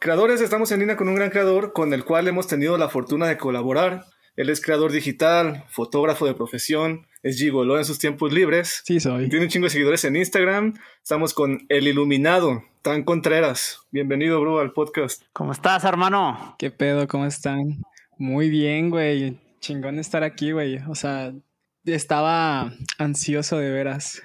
Creadores, estamos en línea con un gran creador con el cual hemos tenido la fortuna de colaborar. Él es creador digital, fotógrafo de profesión, es gigolo en sus tiempos libres. Sí, soy. Tiene un chingo de seguidores en Instagram. Estamos con El Iluminado, Tan Contreras. Bienvenido, bro, al podcast. ¿Cómo estás, hermano? ¿Qué pedo? ¿Cómo están? Muy bien, güey. Chingón estar aquí, güey. O sea, estaba ansioso de veras.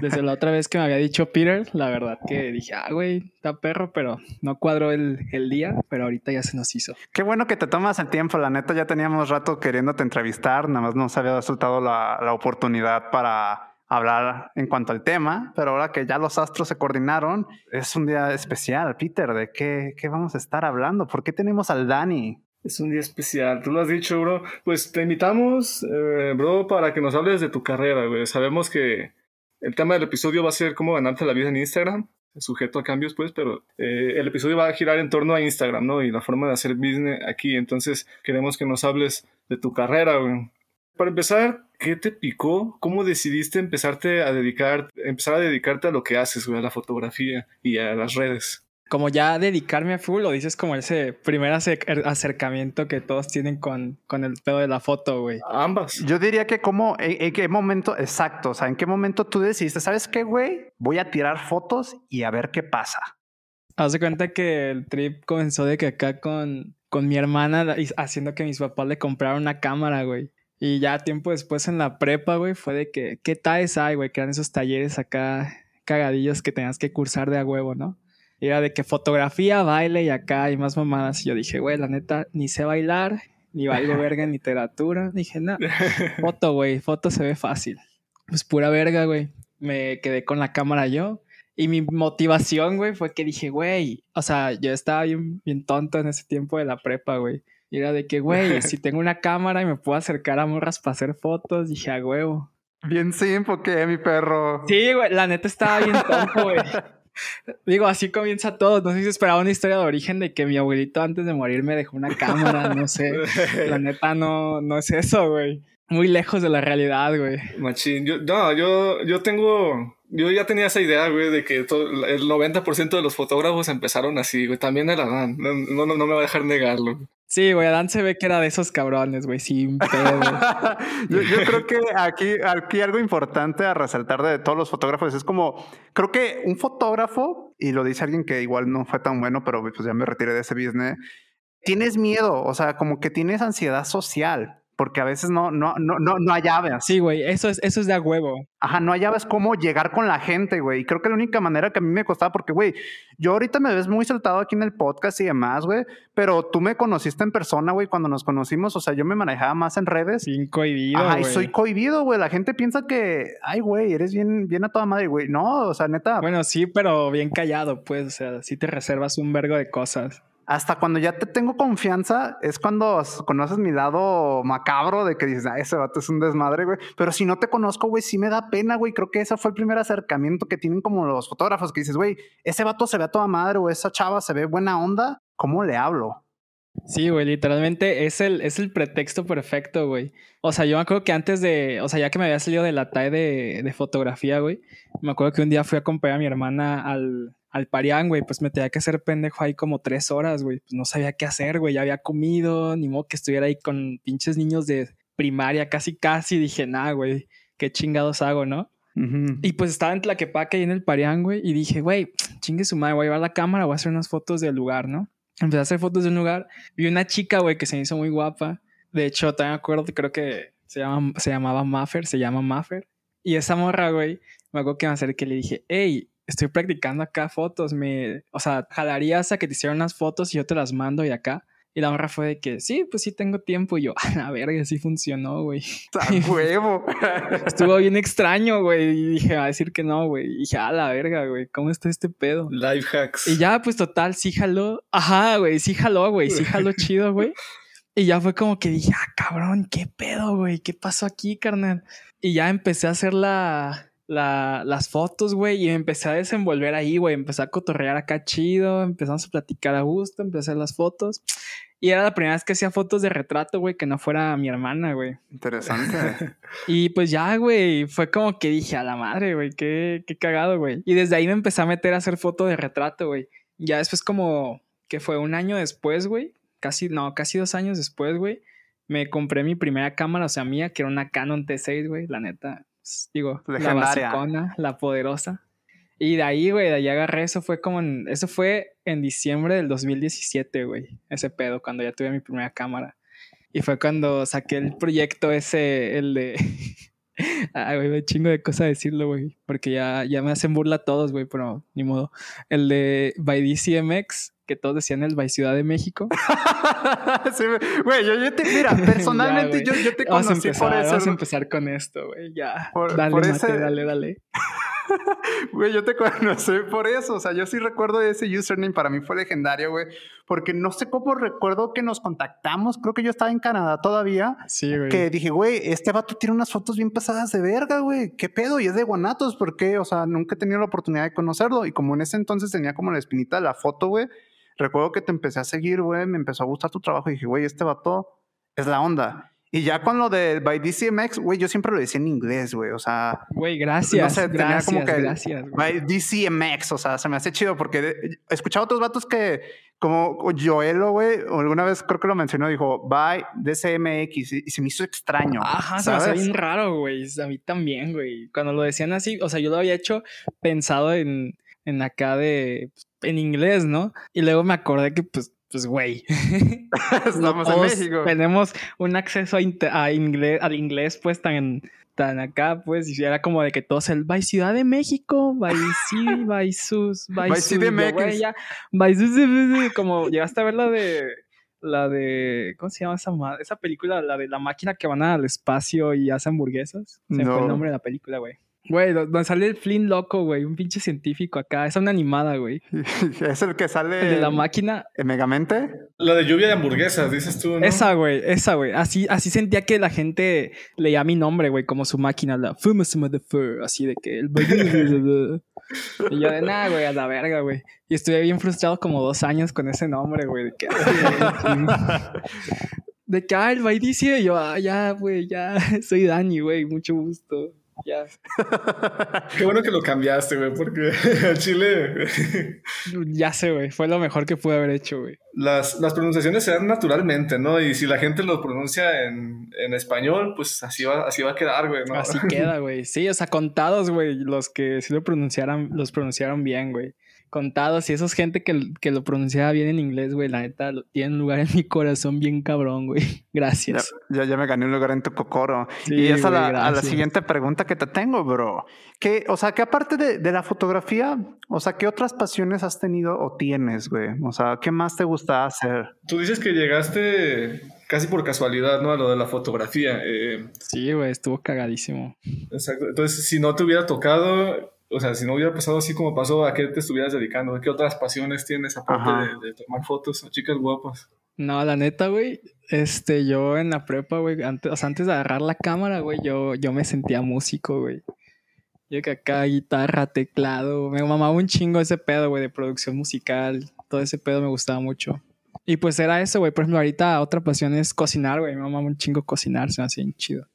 Desde la otra vez que me había dicho Peter, la verdad que dije, ah, güey, está perro, pero no cuadró el, el, día, pero ahorita ya se nos hizo. Qué bueno que te tomas el tiempo, la neta, ya teníamos rato queriéndote entrevistar, nada más nos había resultado la, la oportunidad para hablar en cuanto al tema, pero ahora que ya los astros se coordinaron, es un día especial, Peter, ¿de qué, qué vamos a estar hablando? ¿Por qué tenemos al Dani? Es un día especial, tú lo has dicho, bro. Pues te invitamos, eh, bro, para que nos hables de tu carrera, güey. Sabemos que el tema del episodio va a ser cómo ganarte la vida en Instagram, sujeto a cambios, pues, pero eh, el episodio va a girar en torno a Instagram, ¿no? Y la forma de hacer business aquí. Entonces, queremos que nos hables de tu carrera, güey. Para empezar, ¿qué te picó? ¿Cómo decidiste empezarte a dedicar, empezar a dedicarte a lo que haces, güey, a la fotografía y a las redes? Como ya dedicarme a full o dices como ese primer acercamiento que todos tienen con, con el pedo de la foto, güey? Ambas. Yo diría que como, en, qué momento, exacto, o sea, en qué momento tú decidiste, ¿sabes qué, güey? Voy a tirar fotos y a ver qué pasa. Haz de cuenta que el trip comenzó de que acá con, con mi hermana haciendo que mis papás le compraron una cámara, güey. Y ya tiempo después en la prepa, güey, fue de que, ¿qué tal hay, güey? Que eran esos talleres acá cagadillos que tenías que cursar de a huevo, ¿no? Era de que fotografía, baile y acá y más mamadas. Y yo dije, güey, la neta, ni sé bailar, ni bailo verga en literatura. Dije, no, foto, güey, foto se ve fácil. Pues pura verga, güey. Me quedé con la cámara yo. Y mi motivación, güey, fue que dije, güey, o sea, yo estaba bien, bien tonto en ese tiempo de la prepa, güey. Y era de que, güey, si tengo una cámara y me puedo acercar a morras para hacer fotos, dije, a huevo. Bien simple, que mi perro. Sí, güey, la neta estaba bien tonto, güey. Digo, así comienza todo. No sé si esperaba una historia de origen de que mi abuelito antes de morir me dejó una cámara, no sé. La neta no, no es eso, güey. Muy lejos de la realidad, güey. Machín, yo, no, yo, yo tengo, yo ya tenía esa idea, güey, de que todo, el 90% de los fotógrafos empezaron así, güey. También era Dan, no, no, no me va a dejar negarlo. Sí, güey, Adán se ve que era de esos cabrones, güey, sin pedo. yo, yo, creo que aquí, aquí algo importante a resaltar de todos los fotógrafos es como, creo que un fotógrafo, y lo dice alguien que igual no fue tan bueno, pero pues ya me retiré de ese business, tienes miedo, o sea, como que tienes ansiedad social porque a veces no, no, no, no, no hay llaves. Sí, güey, eso es, eso es de a huevo. Ajá, no hay llaves cómo llegar con la gente, güey. Y creo que la única manera que a mí me costaba, porque, güey, yo ahorita me ves muy soltado aquí en el podcast y demás, güey, pero tú me conociste en persona, güey, cuando nos conocimos, o sea, yo me manejaba más en redes. Sin cohibido, Ajá, y soy cohibido, güey. La gente piensa que, ay, güey, eres bien, bien a toda madre, güey. No, o sea, neta. Bueno, sí, pero bien callado, pues, o sea, sí te reservas un vergo de cosas hasta cuando ya te tengo confianza, es cuando conoces mi lado macabro de que dices, ese vato es un desmadre, güey. Pero si no te conozco, güey, sí me da pena, güey. Creo que ese fue el primer acercamiento que tienen como los fotógrafos, que dices, güey, ese vato se ve a toda madre o esa chava se ve buena onda. ¿Cómo le hablo? Sí, güey, literalmente es el, es el pretexto perfecto, güey. O sea, yo me acuerdo que antes de, o sea, ya que me había salido de la TAE de, de fotografía, güey, me acuerdo que un día fui a acompañar a mi hermana al, al Parián, güey, pues me tenía que hacer pendejo ahí como tres horas, güey. Pues no sabía qué hacer, güey. Ya había comido, ni modo que estuviera ahí con pinches niños de primaria, casi, casi. Dije, nah, güey, qué chingados hago, ¿no? Y pues estaba en Tlaquepaque ahí en el Parián, güey, y dije, güey, chingue su madre, voy a llevar la cámara, voy a hacer unas fotos del lugar, ¿no? Empecé a hacer fotos de un lugar. Vi una chica, güey, que se hizo muy guapa. De hecho, también me acuerdo, creo que se, llama, se llamaba Maffer, se llama Maffer. Y esa morra, güey, me acuerdo que me acerqué y le dije, hey, estoy practicando acá fotos, me, o sea, jalarías a que te hicieran unas fotos y yo te las mando y acá. Y la morra fue de que, sí, pues sí tengo tiempo. Y yo, a ver, sí funcionó, güey. ¡A huevo! Estuvo bien extraño, güey. Y dije, a decir que no, güey. Y dije, a la verga, güey, ¿cómo está este pedo? Life hacks. Y ya, pues total, sí jaló. Ajá, güey, sí jaló, güey. Sí jaló chido, güey. Y ya fue como que dije, ah, cabrón, ¿qué pedo, güey? ¿Qué pasó aquí, carnal? Y ya empecé a hacer la, la, las fotos, güey, y me empecé a desenvolver ahí, güey. Empecé a cotorrear acá chido, empezamos a platicar a gusto, empecé a hacer las fotos. Y era la primera vez que hacía fotos de retrato, güey, que no fuera mi hermana, güey. Interesante. y pues ya, güey, fue como que dije, a la madre, güey, qué, qué cagado, güey. Y desde ahí me empecé a meter a hacer fotos de retrato, güey. Ya después como que fue un año después, güey, casi, no, casi dos años después, güey, me compré mi primera cámara, o sea, mía, que era una Canon T6, güey, la neta, digo, la basicona, la poderosa. Y de ahí, güey, de ahí agarré, eso fue como en, eso fue en diciembre del 2017, güey, ese pedo, cuando ya tuve mi primera cámara. Y fue cuando saqué el proyecto ese, el de... Ay, güey, me chingo de cosas decirlo, güey. Porque ya, ya me hacen burla todos, güey, pero ni modo. El de By DCMX, que todos decían el By Ciudad de México. güey, yo, yo, te, mira, personalmente yo, yo, te conocí por eso. Vamos a empezar con esto, güey, ya. dale, mate, dale, dale. Güey, yo te conocí por eso. O sea, yo sí recuerdo ese username. Para mí fue legendario, güey. Porque no sé cómo recuerdo que nos contactamos. Creo que yo estaba en Canadá todavía. Sí, güey. Que dije, güey, este vato tiene unas fotos bien pasadas de verga, güey. ¿Qué pedo? Y es de Guanatos. ¿Por qué? O sea, nunca he tenido la oportunidad de conocerlo. Y como en ese entonces tenía como la espinita de la foto, güey. Recuerdo que te empecé a seguir, güey. Me empezó a gustar tu trabajo. Y dije, güey, este vato es la onda. Y ya con lo de by DCMX, güey, yo siempre lo decía en inglés, güey. O sea. Güey, gracias. No sé, gracias, como que. Gracias. By DCMX, o sea, se me hace chido porque he escuchado otros vatos que, como Joelo, güey, alguna vez creo que lo mencionó, dijo by DCMX y, se me hizo extraño. Ajá, se me hace bien raro, güey. A mí también, güey. Cuando lo decían así, o sea, yo lo había hecho pensado en, en acá de. En inglés, ¿no? Y luego me acordé que, pues, pues güey. Estamos en México. Tenemos un acceso a, inglés, al inglés, pues tan, tan acá, pues, y era como de que todos el by Ciudad de México, by sí, by sus, by, by by sus, como llegaste a ver la de la de ¿cómo se llama esa esa película? La de la máquina que van al espacio y hace hamburguesas. Se fue el nombre de la película, güey. Güey, donde sale el Flynn loco, güey. Un pinche científico acá. Es una animada, güey. es el que sale. El de la máquina. ¿En Megamente? La de lluvia de hamburguesas, dices tú, ¿no? Esa, güey. Esa, güey. Así, así sentía que la gente leía mi nombre, güey, como su máquina. La Famous Motherfucker. Así de que el. y yo de nada, güey, a la verga, güey. Y estuve bien frustrado como dos años con ese nombre, güey. De que. de que, ah, el dice. Y yo, ah, ya, güey, ya. Soy Dani, güey. Mucho gusto. Ya. Qué bueno que lo cambiaste, güey, porque el Chile. ya sé, güey. Fue lo mejor que pude haber hecho, güey. Las, las, pronunciaciones se dan naturalmente, ¿no? Y si la gente lo pronuncia en, en español, pues así va, así va a quedar, güey, ¿no? Así queda, güey. Sí, o sea, contados, güey, los que sí lo pronunciaron, los pronunciaron bien, güey contados y esos gente que, que, lo pronunciaba bien en inglés, güey, la neta, tiene un lugar en mi corazón bien cabrón, güey. Gracias. Ya, ya, me gané un lugar en tu cocoro. y esa es a la siguiente pregunta que te tengo, bro. Que, o sea, que aparte de, de, la fotografía, o sea, ¿qué otras pasiones has tenido o tienes, güey? O sea, ¿qué más te gusta hacer? Tú dices que llegaste casi por casualidad, ¿no? A lo de la fotografía. Eh, sí, güey, estuvo cagadísimo. Exacto. Entonces, si no te hubiera tocado, o sea, si no hubiera pasado así como pasó, ¿a qué te estuvieras dedicando? ¿Qué otras pasiones tienes aparte de, tomar fotos a chicas guapas? No, la neta, güey, este, yo en la prepa, güey, antes, o sea, antes de agarrar la cámara, güey, yo, yo me sentía músico, güey. Yo que acá guitarra, teclado, me mamaba un chingo ese pedo, güey, de producción musical, todo ese pedo me gustaba mucho. Y pues era eso, güey, por ejemplo, ahorita otra pasión es cocinar, güey, me mamaba un chingo cocinar, se me hacía chido.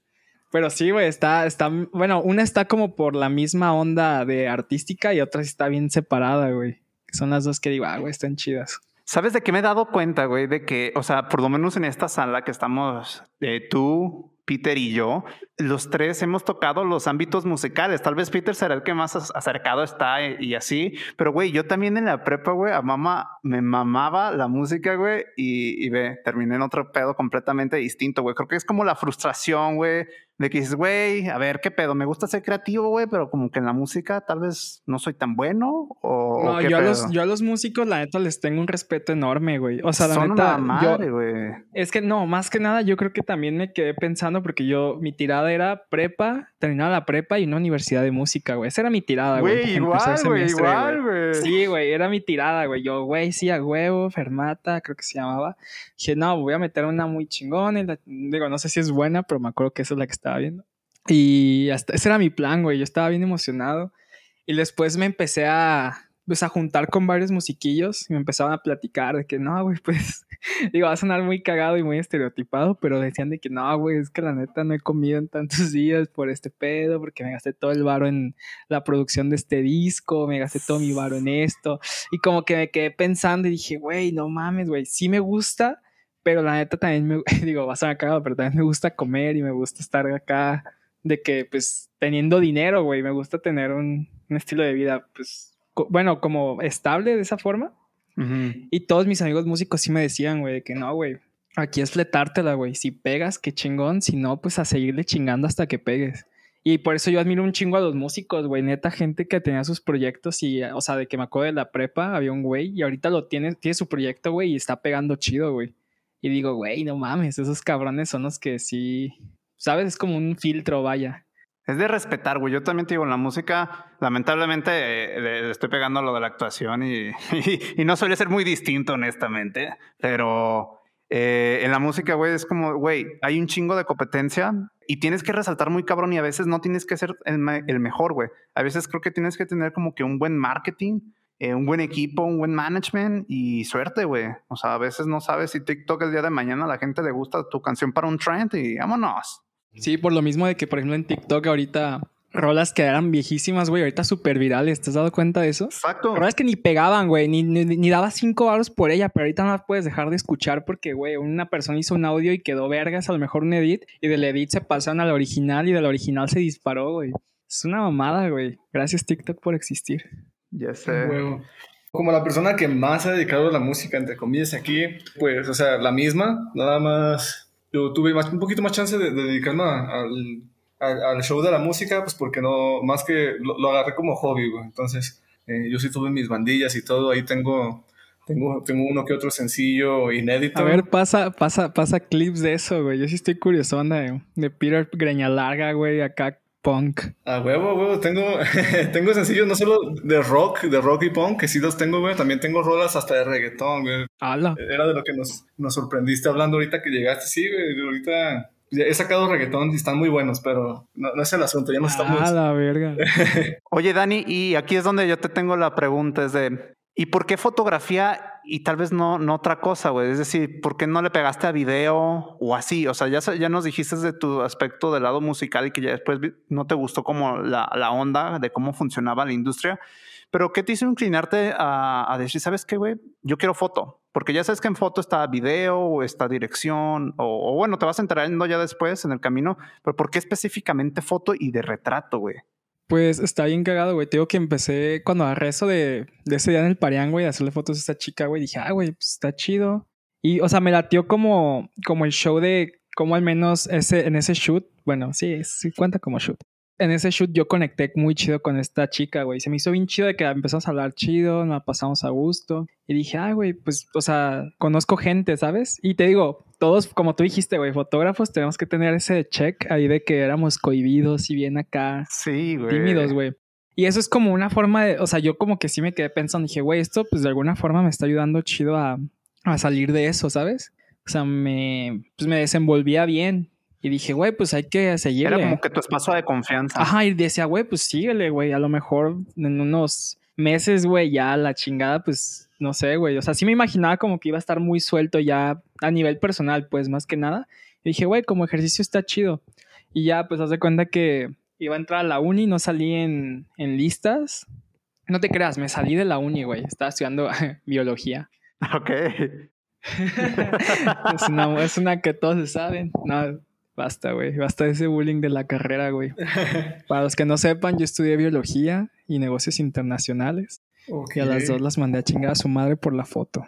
Pero sí, güey, está, está, bueno, una está como por la misma onda de artística y otra está bien separada, güey. Son las dos que digo, ah, güey, están chidas. ¿Sabes de qué me he dado cuenta, güey? De que, o sea, por lo menos en esta sala que estamos, eh, tú, Peter y yo, los tres hemos tocado los ámbitos musicales. Tal vez Peter será el que más acercado está y así. Pero, güey, yo también en la prepa, güey, a mamá me mamaba la música, güey, y, y ve, terminé en otro pedo completamente distinto, güey. Creo que es como la frustración, güey, de que dices, güey, a ver, ¿qué pedo? Me gusta ser creativo, güey, pero como que en la música tal vez no soy tan bueno. O, no, yo, a los, yo a los músicos, la neta, les tengo un respeto enorme, güey. O sea, la neta. madre, güey. Es que no, más que nada, yo creo que también me quedé pensando porque yo, mi tirada era prepa, terminaba la prepa y una universidad de música, güey. Esa era mi tirada, güey. Güey, igual, güey, igual, güey. Sí, güey, era mi tirada, güey. Yo, güey, sí, a huevo, Fermata, creo que se llamaba. Dije, no, voy a meter una muy chingona. Digo, no sé si es buena, pero me acuerdo que esa es la que estaba viendo. Y hasta ese era mi plan, güey. Yo estaba bien emocionado. Y después me empecé a, pues, a juntar con varios musiquillos y me empezaban a platicar de que no, güey, pues digo, va a sonar muy cagado y muy estereotipado, pero decían de que no, güey, es que la neta no he comido en tantos días por este pedo, porque me gasté todo el varo en la producción de este disco, me gasté todo mi varo en esto. Y como que me quedé pensando y dije, güey, no mames, güey, sí me gusta, pero la neta también me, digo, va a sonar cagado, pero también me gusta comer y me gusta estar acá de que, pues, teniendo dinero, güey, me gusta tener un, un estilo de vida, pues, bueno, como estable de esa forma. Y todos mis amigos músicos sí me decían, güey, que no, güey, aquí es fletártela, güey. Si pegas, qué chingón. Si no, pues a seguirle chingando hasta que pegues. Y por eso yo admiro un chingo a los músicos, güey. Neta, gente que tenía sus proyectos y, o sea, de que me acuerdo de la prepa, había un güey y ahorita lo tiene, tiene su proyecto, güey, y está pegando chido, güey. Y digo, güey, no mames, esos cabrones son los que sí, ¿sabes? Es como un filtro, vaya. Es de respetar, güey. Yo también te digo, en la música, lamentablemente, eh, estoy pegando lo de la actuación y, y, no suele ser muy distinto, honestamente. Pero eh, en la música, güey, es como, güey, hay un chingo de competencia y tienes que resaltar muy cabrón y a veces no tienes que ser el, mejor, güey. A veces creo que tienes que tener como que un buen marketing, eh, un buen equipo, un buen management y suerte, güey. O sea, a veces no sabes si TikTok el día de mañana a la gente le gusta tu canción para un trend y vámonos. Sí, por lo mismo de que, por ejemplo, en TikTok ahorita rolas que eran viejísimas, güey, ahorita súper virales. ¿Te has dado cuenta de eso? Exacto. Rolas que ni pegaban, güey, ni, ni, ni daba cinco baros por ella, pero ahorita no las puedes dejar de escuchar porque, güey, una persona hizo un audio y quedó vergas, a lo mejor un edit, y del edit se pasaron al original y del original se disparó, güey. Es una mamada, güey. Gracias TikTok por existir. Ya sé. Como la persona que más se ha dedicado a la música, entre comillas, aquí, pues, o sea, la misma, nada más yo tuve un poquito más chance de, dedicarme al, al, show de la música, pues porque no, más que lo, agarré como hobby, güey. Entonces, eh, yo sí tuve mis bandillas y todo, ahí tengo, tengo, tengo uno que otro sencillo inédito. A ver, pasa, pasa, pasa clips de eso, güey. Yo sí estoy curioso, de, de Peter Greña Larga, güey, acá punk. Ah, huevo, huevo. Tengo, tengo sencillos no solo de rock, de rock y punk, que sí los tengo, güey. También tengo rolas hasta de reggaetón, güey. ¡Hala! Era de lo que nos, nos sorprendiste hablando ahorita que llegaste. Sí, güey. Ahorita he sacado reggaetón y están muy buenos, pero no, no es el asunto. Ya no estamos. ¡Ah, la verga! Oye, Dani, y aquí es donde yo te tengo la pregunta: es de. ¿Y por qué fotografía y tal vez no, no otra cosa, güey? Es decir, ¿por qué no le pegaste a video o así? O sea, ya, ya nos dijiste de tu aspecto del lado musical y que ya después no te gustó como la, la onda de cómo funcionaba la industria. Pero ¿qué te hizo inclinarte a, a decir, sabes qué, güey? Yo quiero foto. Porque ya sabes que en foto está video o está dirección, o, o bueno, te vas enterando ya después en el camino, pero ¿por qué específicamente foto y de retrato, güey? Pues está bien cagado, güey. Te digo que empecé cuando agarré eso de, ese día en el Parián, güey, de hacerle fotos a esta chica, güey. Dije, ah, güey, pues está chido. Y, o sea, me latió como, como el show de cómo al menos ese, en ese shoot, bueno, sí, sí cuenta como shoot en ese shoot yo conecté muy chido con esta chica, güey. Se me hizo bien chido de que empezamos a hablar chido, nos pasamos a gusto. Y dije, ay, güey, pues, o sea, conozco gente, ¿sabes? Y te digo, todos, como tú dijiste, güey, fotógrafos, tenemos que tener ese check ahí de que éramos cohibidos y bien acá. Sí, güey. Tímidos, güey. Y eso es como una forma de, o sea, yo como que sí me quedé pensando, dije, güey, esto pues de alguna forma me está ayudando chido a, a salir de eso, ¿sabes? O sea, me, pues me desenvolvía bien. Y dije, güey, pues hay que seguirle. Era como que tu espacio de confianza. Ajá, y decía, güey, pues síguele, güey. A lo mejor en unos meses, güey, ya la chingada, pues no sé, güey. O sea, sí me imaginaba como que iba a estar muy suelto ya a nivel personal, pues más que nada. Y dije, güey, como ejercicio está chido. Y ya, pues haz de cuenta que iba a entrar a la uni, no salí en, en listas. No te creas, me salí de la uni, güey. Estaba estudiando biología. Ok. es, una, es una que todos saben. No, Basta, güey. Basta ese bullying de la carrera, güey. Para los que no sepan, yo estudié biología y negocios internacionales. Y a las dos las mandé a chingar a su madre por la foto.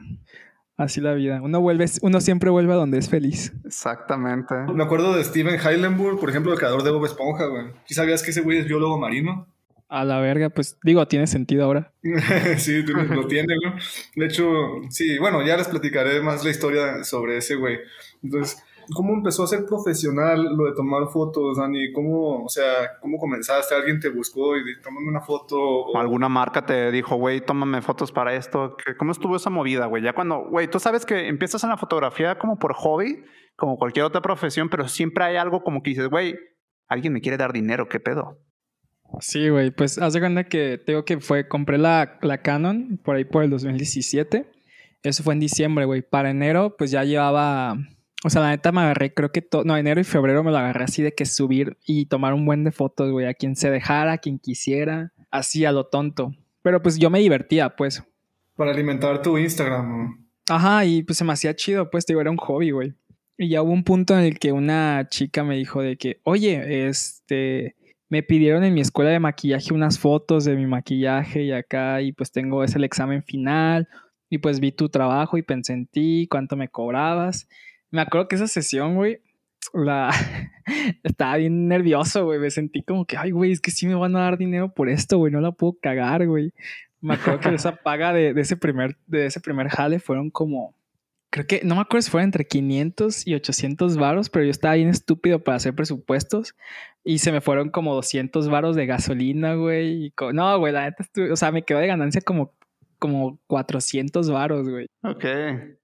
Así la vida. Uno vuelve, uno siempre vuelve a donde es feliz. Exactamente. Me acuerdo de Steven Heilenburg, por ejemplo, el creador de Bob Esponja, güey. ¿Y sabías que ese güey es biólogo marino? A la verga, pues digo, tiene sentido ahora. sí, lo tiene, güey. De hecho, sí, bueno, ya les platicaré más la historia sobre ese güey. Entonces, ¿Cómo empezó a ser profesional lo de tomar fotos, Dani? ¿Cómo, o sea, cómo comenzaste? ¿Alguien te buscó y tómame una foto? O... ¿Alguna marca te dijo, güey, tómame fotos para esto? ¿Cómo estuvo esa movida, güey? Ya cuando, güey, tú sabes que empiezas en la fotografía como por hobby, como cualquier otra profesión, pero siempre hay algo como que dices, güey, alguien me quiere dar dinero, ¿qué pedo? Sí, güey, pues haz de cuenta que tengo que fue, compré la, la Canon por ahí por el 2017 Eso fue en diciembre, güey. Para enero, pues ya llevaba. O sea, la neta me agarré, creo que todo. No, enero y febrero me lo agarré así de que subir y tomar un buen de fotos, güey. A quien se dejara, a quien quisiera. Así a lo tonto. Pero pues yo me divertía, pues. Para alimentar tu Instagram. Ajá, y pues se me hacía chido, pues, digo, era un hobby, güey. Y ya hubo un punto en el que una chica me dijo de que, oye, este, me pidieron en mi escuela de maquillaje unas fotos de mi maquillaje y acá, y pues tengo, es el examen final, y pues vi tu trabajo y pensé en ti, cuánto me cobrabas. Me acuerdo que esa sesión, güey, la... estaba bien nervioso, güey, me sentí como que, ay, güey, es que sí me van a dar dinero por esto, güey, no la puedo cagar, güey. Me acuerdo que esa paga de, de, ese primer, de ese primer jale fueron como creo que, no me acuerdo si fueron entre 500 y 800 varos, pero yo estaba bien estúpido para hacer presupuestos y se me fueron como 200 varos de gasolina, güey. no, güey, la neta, o sea, me quedó de ganancia como, como 400 varos, güey. Ok.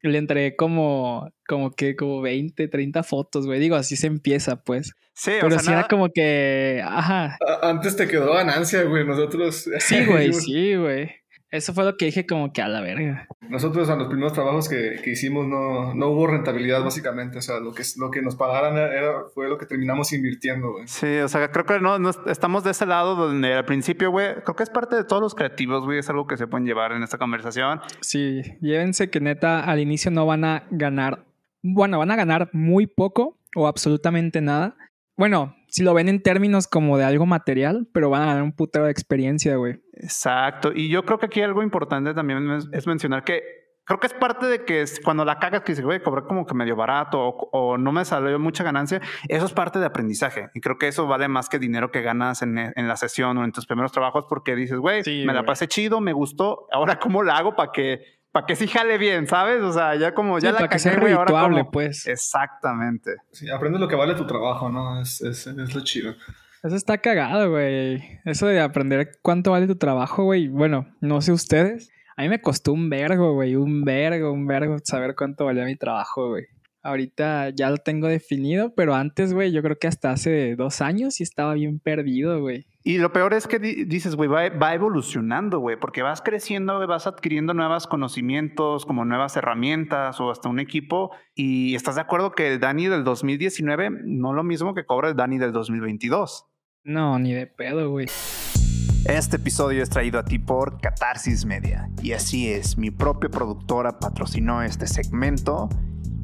Le entregué como, como que, como 20, 30 fotos, güey. Digo, así se empieza, pues. Sí, Pero o sea, sí era como que, ajá. Antes te quedó ganancia, güey. Nosotros. Sí, güey, sí, güey. Eso fue lo que dije como que a la verga. Nosotros a los primeros trabajos que, que hicimos no, no, hubo rentabilidad básicamente. O sea, lo que, lo que nos pagaran era, fue lo que terminamos invirtiendo, güey. Sí, o sea, creo que no, no, estamos de ese lado donde al principio, güey, creo que es parte de todos los creativos, güey. Es algo que se pueden llevar en esta conversación. Sí, llévense que neta al inicio no van a ganar. Bueno, van a ganar muy poco o absolutamente nada. Bueno, si lo ven en términos como de algo material, pero van a ganar un putero de experiencia, güey. Exacto. Y yo creo que aquí algo importante también es, mencionar que creo que es parte de que cuando la cagas que dices, güey, cobré como que medio barato o, no me salió mucha ganancia, eso es parte de aprendizaje. Y creo que eso vale más que dinero que ganas en, la sesión o en tus primeros trabajos porque dices, güey, me la pasé chido, me gustó, ahora cómo la hago para que para que sí jale bien, ¿sabes? O sea, ya como ya la para que sea redituable, pues. Exactamente. Sí, aprendes lo que vale tu trabajo, ¿no? Es, es, es lo chido. Eso está cagado, güey. Eso de aprender cuánto vale tu trabajo, güey. Bueno, no sé ustedes. A mí me costó un vergo, güey. Un vergo, un vergo saber cuánto valía mi trabajo, güey. Ahorita ya lo tengo definido, pero antes, güey, yo creo que hasta hace dos años sí estaba bien perdido, güey. Y lo peor es que dices, güey, va, evolucionando, güey, porque vas creciendo, vas adquiriendo nuevos conocimientos, como nuevas herramientas o hasta un equipo. Y estás de acuerdo que el Dani del 2019 no lo mismo que cobra el Dani del 2022. No, ni de pedo, güey. Este episodio es traído a ti por Catarsis Media. Y así es, mi propia productora patrocinó este segmento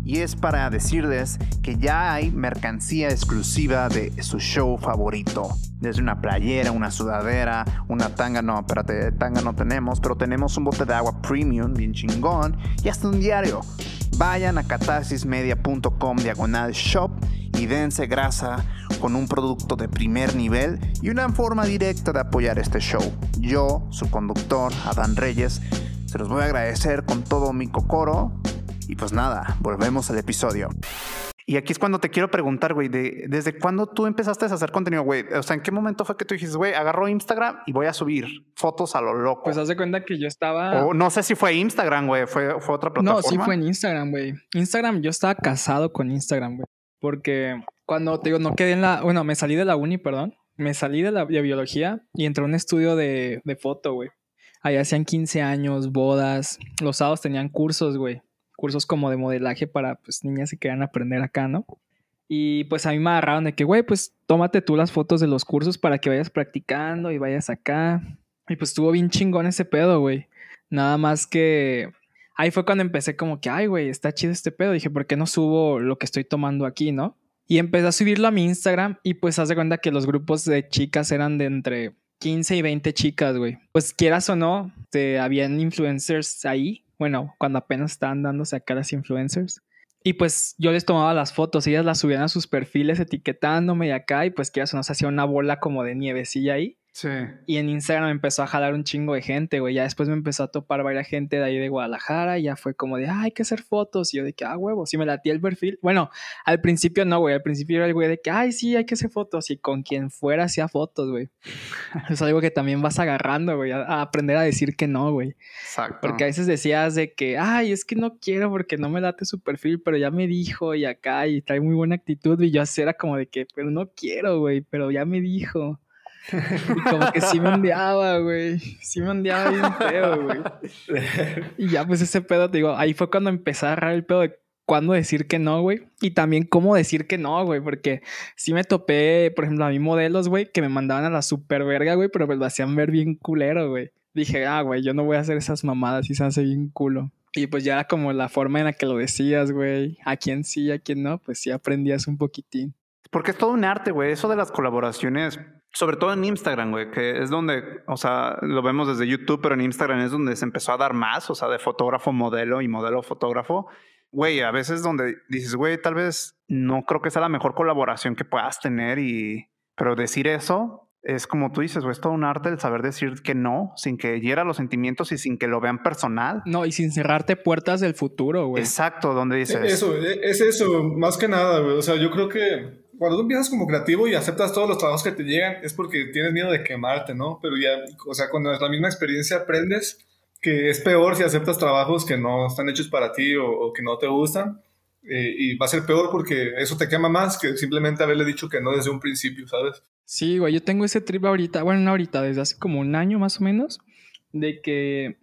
y es para decirles que ya hay mercancía exclusiva de su show favorito. Desde una playera, una sudadera, una tanga, no, espérate, tanga no tenemos, pero tenemos un bote de agua premium bien chingón y hasta un diario. Vayan a catarsismedia.com diagonal shop y dense grasa con un producto de primer nivel y una forma directa de apoyar este show. Yo, su conductor, Adán Reyes, se los voy a agradecer con todo mi cocoro y pues nada, volvemos al episodio. Y aquí es cuando te quiero preguntar, güey, de, ¿desde cuándo tú empezaste a hacer contenido, güey? O sea, ¿en qué momento fue que tú dijiste, güey, agarro Instagram y voy a subir fotos a lo loco? Pues haz de cuenta que yo estaba... O no sé si fue Instagram, güey, fue, fue otra plataforma. No, sí fue en Instagram, güey. Instagram, yo estaba casado con Instagram, güey. Porque cuando, te digo, no quedé en la... Bueno, me salí de la uni, perdón. Me salí de la de biología y entré a un estudio de, de foto, güey. Allá hacían 15 años, bodas. Los sábados tenían cursos, güey cursos como de modelaje para pues niñas que quieran aprender acá, ¿no? Y pues a mí me agarraron de que, güey, pues tómate tú las fotos de los cursos para que vayas practicando y vayas acá. Y pues estuvo bien chingón ese pedo, güey. Nada más que ahí fue cuando empecé como que, ay, güey, está chido este pedo. Dije, ¿por qué no subo lo que estoy tomando aquí, no? Y empecé a subirlo a mi Instagram y pues haz de cuenta que los grupos de chicas eran de entre 15 y 20 chicas, güey. Pues quieras o no, te, habían influencers ahí bueno, cuando apenas estaban dándose acá las influencers. Y pues yo les tomaba las fotos, ellas las subían a sus perfiles etiquetándome y acá, y pues que eso nos hacía una bola como de nievecilla ahí. Sí. Y en Instagram empezó a jalar un chingo de gente, güey. Ya después me empezó a topar varias gente de ahí de Guadalajara y ya fue como de, ah, hay que hacer fotos. Y yo de que, ah, huevo, sí me latía el perfil. Bueno, al principio no, güey. Al principio era el güey de que, ay, sí, hay que hacer fotos. Y con quien fuera hacía fotos, güey. es algo que también vas agarrando, güey, a, aprender a decir que no, güey. Exacto. Porque a veces decías de que, ay, es que no quiero porque no me late su perfil, pero ya me dijo y acá y trae muy buena actitud. Y yo así era como de que, pero no quiero, güey, pero ya me dijo. Y como que sí me ondeaba, güey. Sí me ondeaba bien feo, güey. Y ya, pues ese pedo, te digo, ahí fue cuando empecé a agarrar el pedo de cuándo decir que no, güey. Y también cómo decir que no, güey. Porque sí me topé, por ejemplo, a mí modelos, güey, que me mandaban a la super verga, güey, pero me lo hacían ver bien culero, güey. Dije, ah, güey, yo no voy a hacer esas mamadas y se hace bien culo. Y pues ya era como la forma en la que lo decías, güey. A quién sí, a quién no, pues sí aprendías un poquitín. Porque es todo un arte, güey. Eso de las colaboraciones, sobre todo en Instagram, güey, que es donde, o sea, lo vemos desde YouTube, pero en Instagram es donde se empezó a dar más, o sea, de fotógrafo modelo y modelo fotógrafo. Güey, a veces donde dices, güey, tal vez no creo que sea la mejor colaboración que puedas tener y, pero decir eso es como tú dices, güey, es todo un arte el saber decir que no, sin que hiera los sentimientos y sin que lo vean personal. No, y sin cerrarte puertas del futuro, güey. Exacto, donde dices. Eso, es eso, más que nada, güey. O sea, yo creo que cuando tú empiezas como creativo y aceptas todos los trabajos que te llegan, es porque tienes miedo de quemarte, ¿no? Pero ya, o sea, cuando es la misma experiencia aprendes que es peor si aceptas trabajos que no están hechos para ti o, que no te gustan. Eh, y va a ser peor porque eso te quema más que simplemente haberle dicho que no desde un principio, ¿sabes? Sí, güey, yo tengo ese trip ahorita, bueno, no ahorita, desde hace como un año más o menos, de que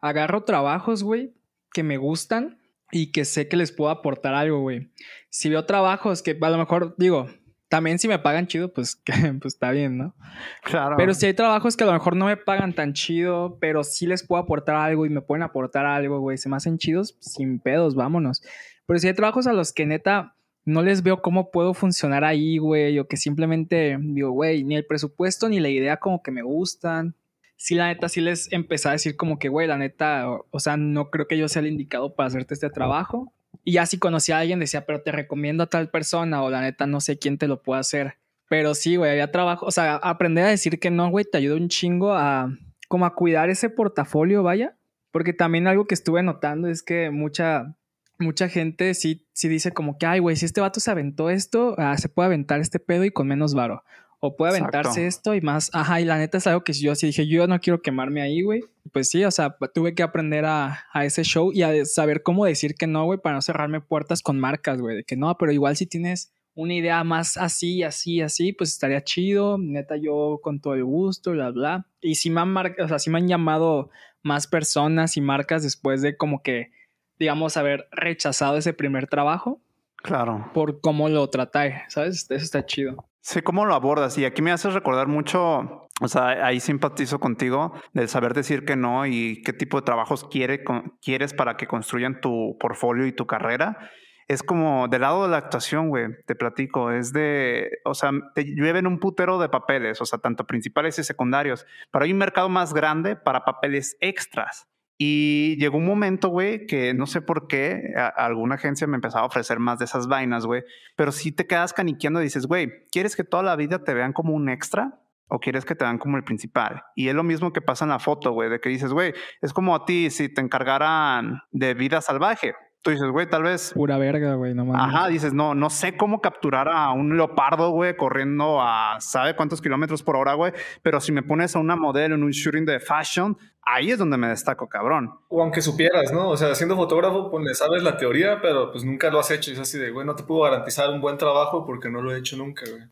agarro trabajos, güey, que me gustan y que sé que les puedo aportar algo, güey. Si veo trabajos que a lo mejor, digo, también si me pagan chido, pues, pues está bien, ¿no? Claro. Pero si hay trabajos que a lo mejor no me pagan tan chido, pero sí les puedo aportar algo y me pueden aportar algo, güey, se me hacen chidos, sin pedos, vámonos. Pero si hay trabajos a los que neta no les veo cómo puedo funcionar ahí, güey, o que simplemente digo, güey, ni el presupuesto ni la idea como que me gustan. Sí, la neta, sí les empecé a decir como que, güey, la neta, o, sea, no creo que yo sea el indicado para hacerte este trabajo. Y ya si conocí a alguien, decía, pero te recomiendo a tal persona, o la neta, no sé quién te lo puede hacer. Pero sí, güey, había trabajo, o sea, aprender a decir que no, güey, te ayuda un chingo a, como a cuidar ese portafolio, vaya. Porque también algo que estuve notando es que mucha, mucha gente sí, sí dice como que, ay, güey, si este vato se aventó esto, ah, se puede aventar este pedo y con menos varo. O puede aventarse esto y más. Ajá, y la neta es algo que yo sí dije, yo no quiero quemarme ahí, güey. Pues sí, o sea, tuve que aprender a, a ese show y a saber cómo decir que no, güey, para no cerrarme puertas con marcas, güey. De que no, pero igual si tienes una idea más así, así, así, pues estaría chido. Neta, yo con todo el gusto, bla, bla. Y sí me han, o sea, sí me han llamado más personas y marcas después de como que digamos, haber rechazado ese primer trabajo. Claro. Por cómo lo traté, ¿sabes? Eso está chido. Sí, cómo lo abordas. Y aquí me haces recordar mucho, o sea, ahí simpatizo contigo del saber decir que no y qué tipo de trabajos quiere, quieres para que construyan tu portfolio y tu carrera. Es como del lado de la actuación, güey, te platico, es de, o sea, te llueven un putero de papeles, o sea, tanto principales y secundarios, pero hay un mercado más grande para papeles extras. Y llegó un momento, güey, que no sé por qué alguna agencia me empezaba a ofrecer más de esas vainas, güey. Pero si te quedas caniqueando y dices, güey, ¿quieres que toda la vida te vean como un extra? ¿O quieres que te vean como el principal? Y es lo mismo que pasa en la foto, güey, de que dices, güey, es como a ti si te encargaran de vida salvaje tú dices, güey, tal vez. Pura verga, güey, no mames. Ajá, dices, no, no sé cómo capturar a un leopardo, güey, corriendo a sabe cuántos kilómetros por hora, güey. Pero si me pones a una modelo en un shooting de fashion, ahí es donde me destaco, cabrón. O aunque supieras, ¿no? O sea, siendo fotógrafo, pues le sabes la teoría, pero pues nunca lo has hecho. Y es así de, güey, no te puedo garantizar un buen trabajo porque no lo he hecho nunca, güey.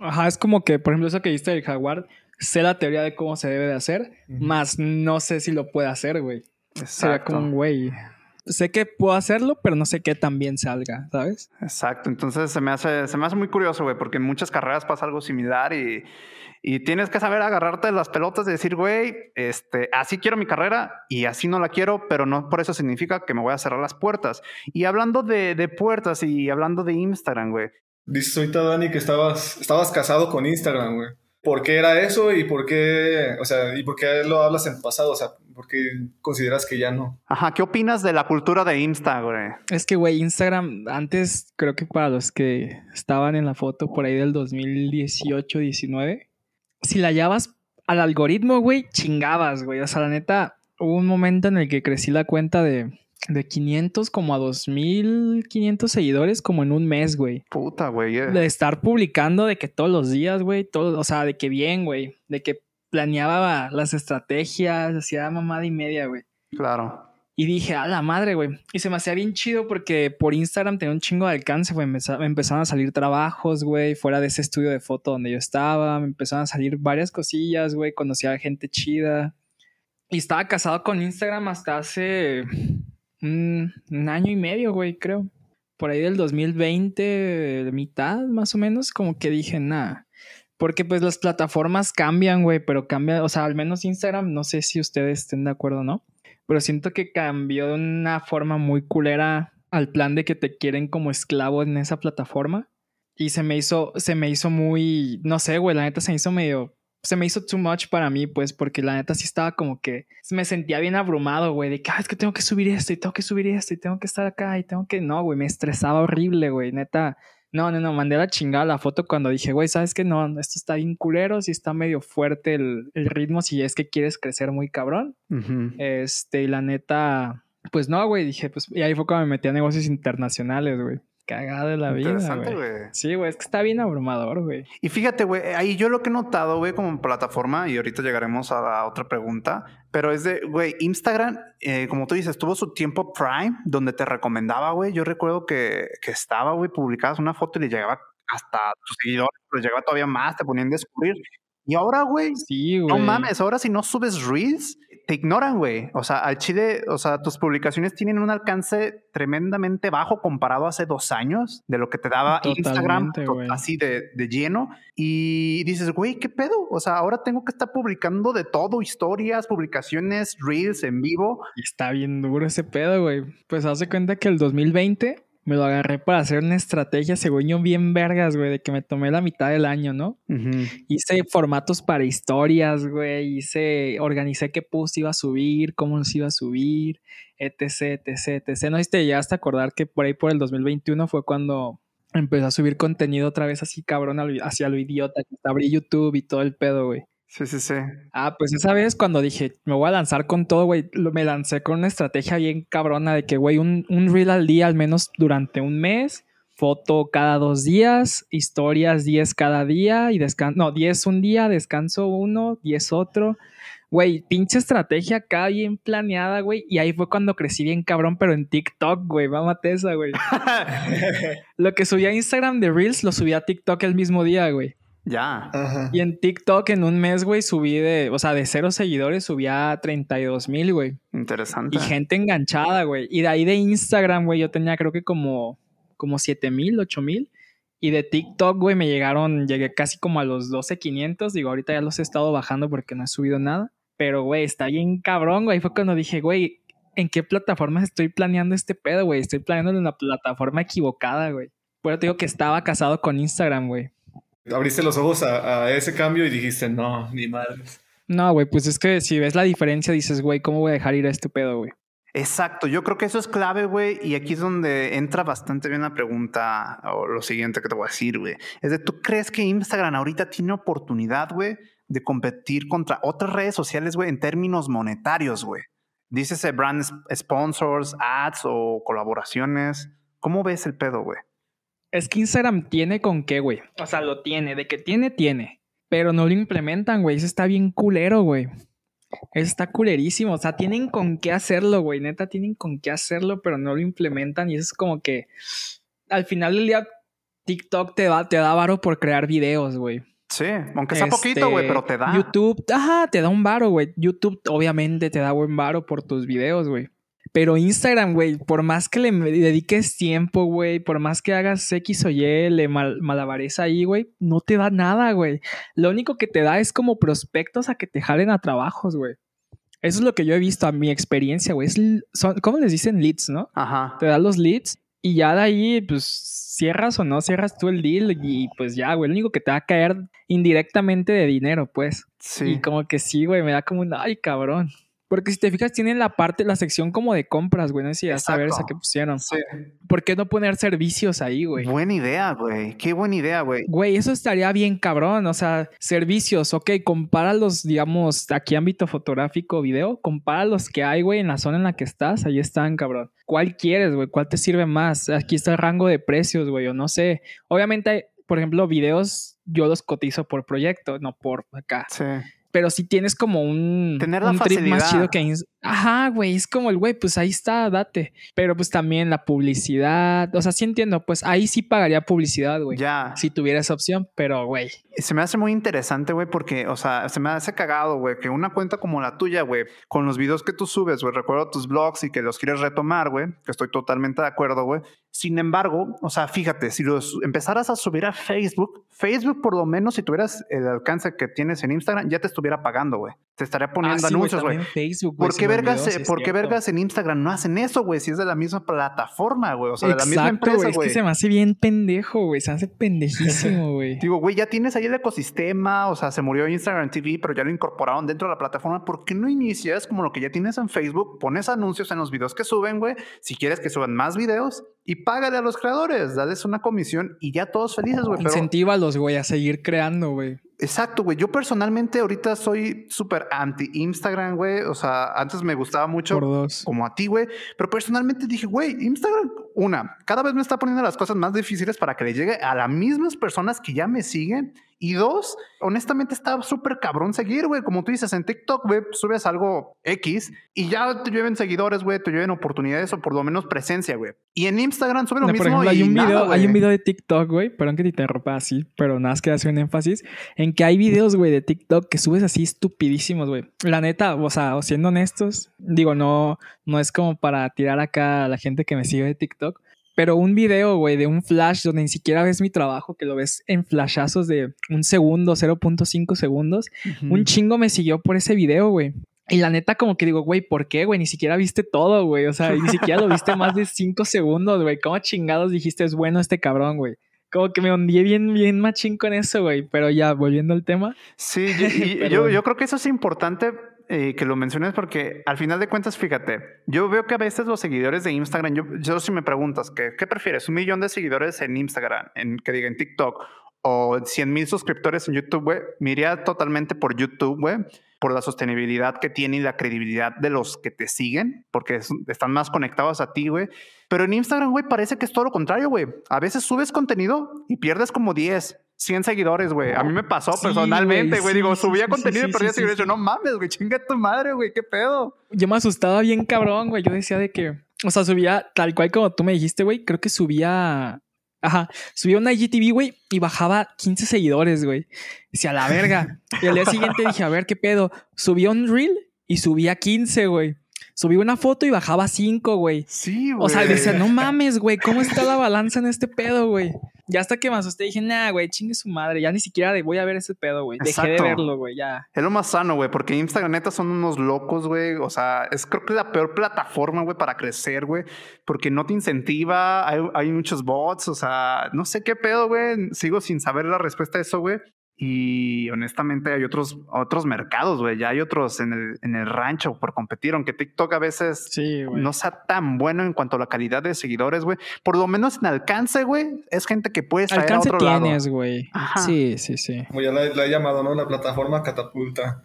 Ajá, es como que, por ejemplo, eso que viste del jaguar, sé la teoría de cómo se debe de hacer, más no sé si lo puede hacer, güey. Sería como un güey sé que puedo hacerlo, pero no sé qué también salga, ¿sabes? Exacto. Entonces se me hace, se me hace muy curioso, güey, porque en muchas carreras pasa algo similar y, y tienes que saber agarrarte las pelotas y decir, güey, este, así quiero mi carrera y así no la quiero, pero no por eso significa que me voy a cerrar las puertas. Y hablando de, de puertas y hablando de Instagram, güey. Dices ahorita, Dani, que estabas, estabas casado con Instagram, güey. ¿Por qué era eso y por qué, o sea, y por qué lo hablas en pasado? O sea, ¿por qué consideras que ya no? Ajá, ¿qué opinas de la cultura de Instagram? Es que, güey, Instagram, antes creo que para los que estaban en la foto por ahí del 2018, 19, si la hallabas al algoritmo, güey, chingabas, güey. O sea, la neta, hubo un momento en el que crecí la cuenta de de 500 como a 2500 seguidores como en un mes, güey. Puta, güey. Eh. De estar publicando de que todos los días, güey, todo, o sea, de que bien, güey, de que planeaba las estrategias, hacía mamada y media, güey. Claro. Y dije, a la madre, güey. Y se me hacía bien chido porque por Instagram tenía un chingo de alcance, güey. Me empezaron a salir trabajos, güey, fuera de ese estudio de foto donde yo estaba. Me empezaron a salir varias cosillas, güey. Conocía a gente chida. Y estaba casado con Instagram hasta hace un, año y medio, güey, creo. Por ahí del 2020, mitad más o menos, como que dije, nada. Porque pues las plataformas cambian, güey, pero cambia, o sea, al menos Instagram, no sé si ustedes estén de acuerdo o no pero siento que cambió de una forma muy culera al plan de que te quieren como esclavo en esa plataforma. Y se me hizo, se me hizo muy, no sé, güey, la neta se hizo medio, se me hizo too much para mí, pues, porque la neta sí estaba como que me sentía bien abrumado, güey, de que, ah, es que tengo que subir esto y tengo que subir esto y tengo que estar acá y tengo que, no, güey, me estresaba horrible, güey, neta. No, no, no, mandé la chingada la foto cuando dije, güey, ¿sabes qué? No, esto está bien culero, si está medio fuerte el, ritmo, si es que quieres crecer muy cabrón. Este, y la neta, pues no, güey, dije, pues, y ahí fue cuando me metí a negocios internacionales, güey. Cagada de la vida. güey. Sí, güey, es que está bien abrumador, güey. Y fíjate, güey, ahí yo lo que he notado, güey, como plataforma, y ahorita llegaremos a la otra pregunta, pero es de, güey, Instagram, eh, como tú dices, tuvo su tiempo Prime, donde te recomendaba, güey. Yo recuerdo que, que estaba, güey, publicabas una foto y le llegaba hasta tus seguidores, pero llegaba todavía más, te ponían a descubrir. Y ahora, güey, sí, no mames, ahora si no subes Reels, te ignoran, güey. O sea, al chile, o sea, tus publicaciones tienen un alcance tremendamente bajo comparado a hace dos años de lo que te daba Instagram así de, de, lleno. Y dices, güey, ¿qué pedo? O sea, ahora tengo que estar publicando de todo, historias, publicaciones, reels en vivo. Está bien duro ese pedo, güey. Pues hace cuenta que el 2020 me lo agarré para hacer una estrategia, según yo, bien vergas, güey, de que me tomé la mitad del año, ¿no? Hice formatos para historias, güey, hice, organicé qué post iba a subir, cómo los iba a subir, etc, etc, etc. No sé si te llegaste a acordar que por ahí por el 2021 fue cuando empecé a subir contenido otra vez así cabrón hacia lo idiota, que abrí YouTube y todo el pedo, güey. Sí, sí, sí. Ah, pues esa vez cuando dije, me voy a lanzar con todo, güey, me lancé con una estrategia bien cabrona de que, güey, un, un reel al día al menos durante un mes, foto cada dos días, historias 10 cada día y descanso, no, 10 un día, descanso uno, 10 otro. Güey, pinche estrategia acá bien planeada, güey. Y ahí fue cuando crecí bien cabrón, pero en TikTok, güey. Mámate esa, güey. lo que subía a Instagram de Reels lo subía a TikTok el mismo día, güey. Ya. Y en TikTok en un mes, güey, subí de, o sea, de cero seguidores subí a 32 mil, güey. Interesante. Y gente enganchada, güey. Y de ahí de Instagram, güey, yo tenía creo que como, como 7 mil, 8 mil. Y de TikTok, güey, me llegaron, llegué casi como a los 12,500. Digo, ahorita ya los he estado bajando porque no he subido nada. Pero, güey, está bien cabrón, güey. Fue cuando dije, güey, ¿en qué plataformas estoy planeando este pedo, güey? Estoy planeando en una plataforma equivocada, güey. Pero te digo que estaba casado con Instagram, güey abriste los ojos a, ese cambio y dijiste, no, ni madres. No, güey, pues es que si ves la diferencia, dices, güey, ¿cómo voy a dejar ir a este pedo, güey? Exacto, yo creo que eso es clave, güey, y aquí es donde entra bastante bien la pregunta o lo siguiente que te voy a decir, güey. Es de, ¿tú crees que Instagram ahorita tiene oportunidad, güey, de competir contra otras redes sociales, güey, en términos monetarios, güey? Dícese brand sponsors, ads o colaboraciones. ¿Cómo ves el pedo, güey? Es que Instagram tiene con qué, güey. O sea, lo tiene. De que tiene, tiene. Pero no lo implementan, güey. Eso está bien culero, güey. Eso está culerísimo. O sea, tienen con qué hacerlo, güey. Neta, tienen con qué hacerlo, pero no lo implementan. Y eso es como que al final del día, TikTok te da, te da varo por crear videos, güey. Sí, aunque sea poquito, güey, pero te da. YouTube, ajá, te da un varo, güey. YouTube obviamente te da buen varo por tus videos, güey. Pero Instagram, güey, por más que le dediques tiempo, güey, por más que hagas X o Y, le mal malabares ahí, güey, no te da nada, güey. Lo único que te da es como prospectos a que te jalen a trabajos, güey. Eso es lo que yo he visto a mi experiencia, güey. ¿Cómo les dicen leads, no? Ajá. Te da los leads y ya de ahí, pues, cierras o no cierras tú el deal y pues ya, güey, lo único que te va a caer indirectamente de dinero, pues. Sí. Y como que sí, güey, me da como un, ay, cabrón. Porque si te fijas, tienen la parte, la sección como de compras, güey. No sé si ya sabes a qué pusieron. Sí. ¿Por qué no poner servicios ahí, güey? Buena idea, güey. Qué buena idea, güey. Güey, eso estaría bien cabrón. O sea, servicios, ok, compáralos, digamos, aquí ámbito fotográfico, video, compara los que hay, güey, en la zona en la que estás. Ahí están, cabrón. ¿Cuál quieres, güey? ¿Cuál te sirve más? Aquí está el rango de precios, güey, o no sé. Obviamente, por ejemplo, videos yo los cotizo por proyecto, no por acá. Sí pero si tienes como un, Tener la facilidad. más chido que Ajá, güey, es como el güey, pues ahí está, date. Pero pues también la publicidad, o sea, sí entiendo, pues ahí sí pagaría publicidad, güey. Ya. Si tuviera esa opción, pero güey. Se me hace muy interesante, güey, porque, o sea, se me hace cagado, güey, que una cuenta como la tuya, güey, con los videos que tú subes, güey, recuerdo tus blogs y que los quieres retomar, güey, que estoy totalmente de acuerdo, güey. Sin embargo, o sea, fíjate, si los empezaras a subir a Facebook, Facebook por lo menos si tuvieras el alcance que tienes en Instagram, ya te estuviera pagando, güey. Te estaría poniendo Ah, sí, anuncios, güey. Facebook, ¿Por güey, se qué me vergas, eh, ¿por qué vergas en Instagram no hacen eso, güey? Si es de la misma plataforma, güey. O sea, de la misma empresa, güey. Es que se me hace bien pendejo, güey. Se hace pendejísimo, güey. Digo, güey, ya tienes ahí el ecosistema, o sea, se murió Instagram TV, pero ya lo incorporaron dentro de la plataforma. ¿Por qué no inicias como lo que ya tienes en Facebook? Pones anuncios en los videos que suben, güey. Si quieres que suban más videos y págale a los creadores, dales una comisión y ya todos felices, güey. Pero Incentívalos, güey, a seguir creando, güey. Exacto, güey. Yo personalmente ahorita soy súper anti Instagram, güey. O sea, antes me gustaba mucho Por dos. como a ti, güey. Pero personalmente dije, güey, Instagram, una, cada vez me está poniendo las cosas más difíciles para que le llegue a las mismas personas que ya me siguen. Y dos, honestamente está súper cabrón seguir, güey. Como tú dices, en TikTok, güey, subes algo X y ya te lleven seguidores, güey, te lleven oportunidades o por lo menos presencia, güey. Y en Instagram sube lo No, mismo por ejemplo, hay un, nada, video, hay un video de TikTok, güey, perdón que te interrumpa así, pero nada más que hacer un énfasis, en que hay videos, güey, de TikTok que subes así estupidísimos, güey. La neta, o sea, siendo honestos, digo, no, no es como para tirar acá a la gente que me sigue de TikTok, pero un video, güey, de un flash donde ni siquiera ves mi trabajo, que lo ves en flashazos de un segundo, 0.5 segundos, un chingo me siguió por ese video, güey. Y la neta, como que digo, güey, ¿por qué, güey? Ni siquiera viste todo, güey. O sea, ni siquiera lo viste más de cinco segundos, güey. ¿Cómo chingados dijiste es bueno este cabrón, güey? Como que me hundí bien, bien machín con eso, güey. Pero ya, volviendo al tema. Sí, yo, yo creo que eso es importante eh, que lo menciones porque al final de cuentas, fíjate, yo veo que a veces los seguidores de Instagram, yo, yo si me preguntas, ¿qué, ¿qué prefieres? ¿Un millón de seguidores en Instagram, en que diga en TikTok o 100 mil suscriptores en YouTube, güey? Me totalmente por YouTube, güey, por la sostenibilidad que tiene y la credibilidad de los que te siguen, porque es- están más conectados a ti, güey. Pero en Instagram, güey, parece que es todo lo contrario, güey. A veces subes contenido y pierdes como 10, 100 seguidores, güey. A mí me pasó Sí, personalmente, güey, sí, Digo, subía sí, contenido y perdía seguidores. Yo, no mames, güey, chinga tu madre, güey, qué pedo. Yo me asustaba bien cabrón, güey. Yo decía de que. O sea, subía tal cual como tú me dijiste, güey. Creo que subía. Ajá. Subía una IGTV, güey, y bajaba 15 seguidores, güey. Decía, la verga. Y al día siguiente dije, a ver qué pedo. Subía un reel y subía 15, güey. Subí una foto y bajaba 5, güey. Sí, güey. O sea, decía, no mames, güey, ¿cómo está la balanza en este pedo, güey? Ya hasta que me asusté dije, nah, güey, chingue su madre. Ya ni siquiera voy a ver ese pedo, güey. Dejé de verlo, güey, ya. Es lo más sano, güey, porque Instagram neta son unos locos, güey. O sea, es creo que la peor plataforma, güey, para crecer, güey, porque no te incentiva, hay, hay muchos bots, o sea, no sé qué pedo, güey. Sigo sin saber la respuesta a eso, güey. Y honestamente hay otros, otros mercados, güey. Ya hay otros en el, en el rancho por competir, aunque TikTok a veces Sí, no sea tan bueno en cuanto a la calidad de seguidores, güey. Por lo menos en alcance, güey, es gente que puedes traer Alcance a otro lado. tienes, güey. Sí, sí, sí. Como ya la, la he llamado, ¿no? La plataforma catapulta.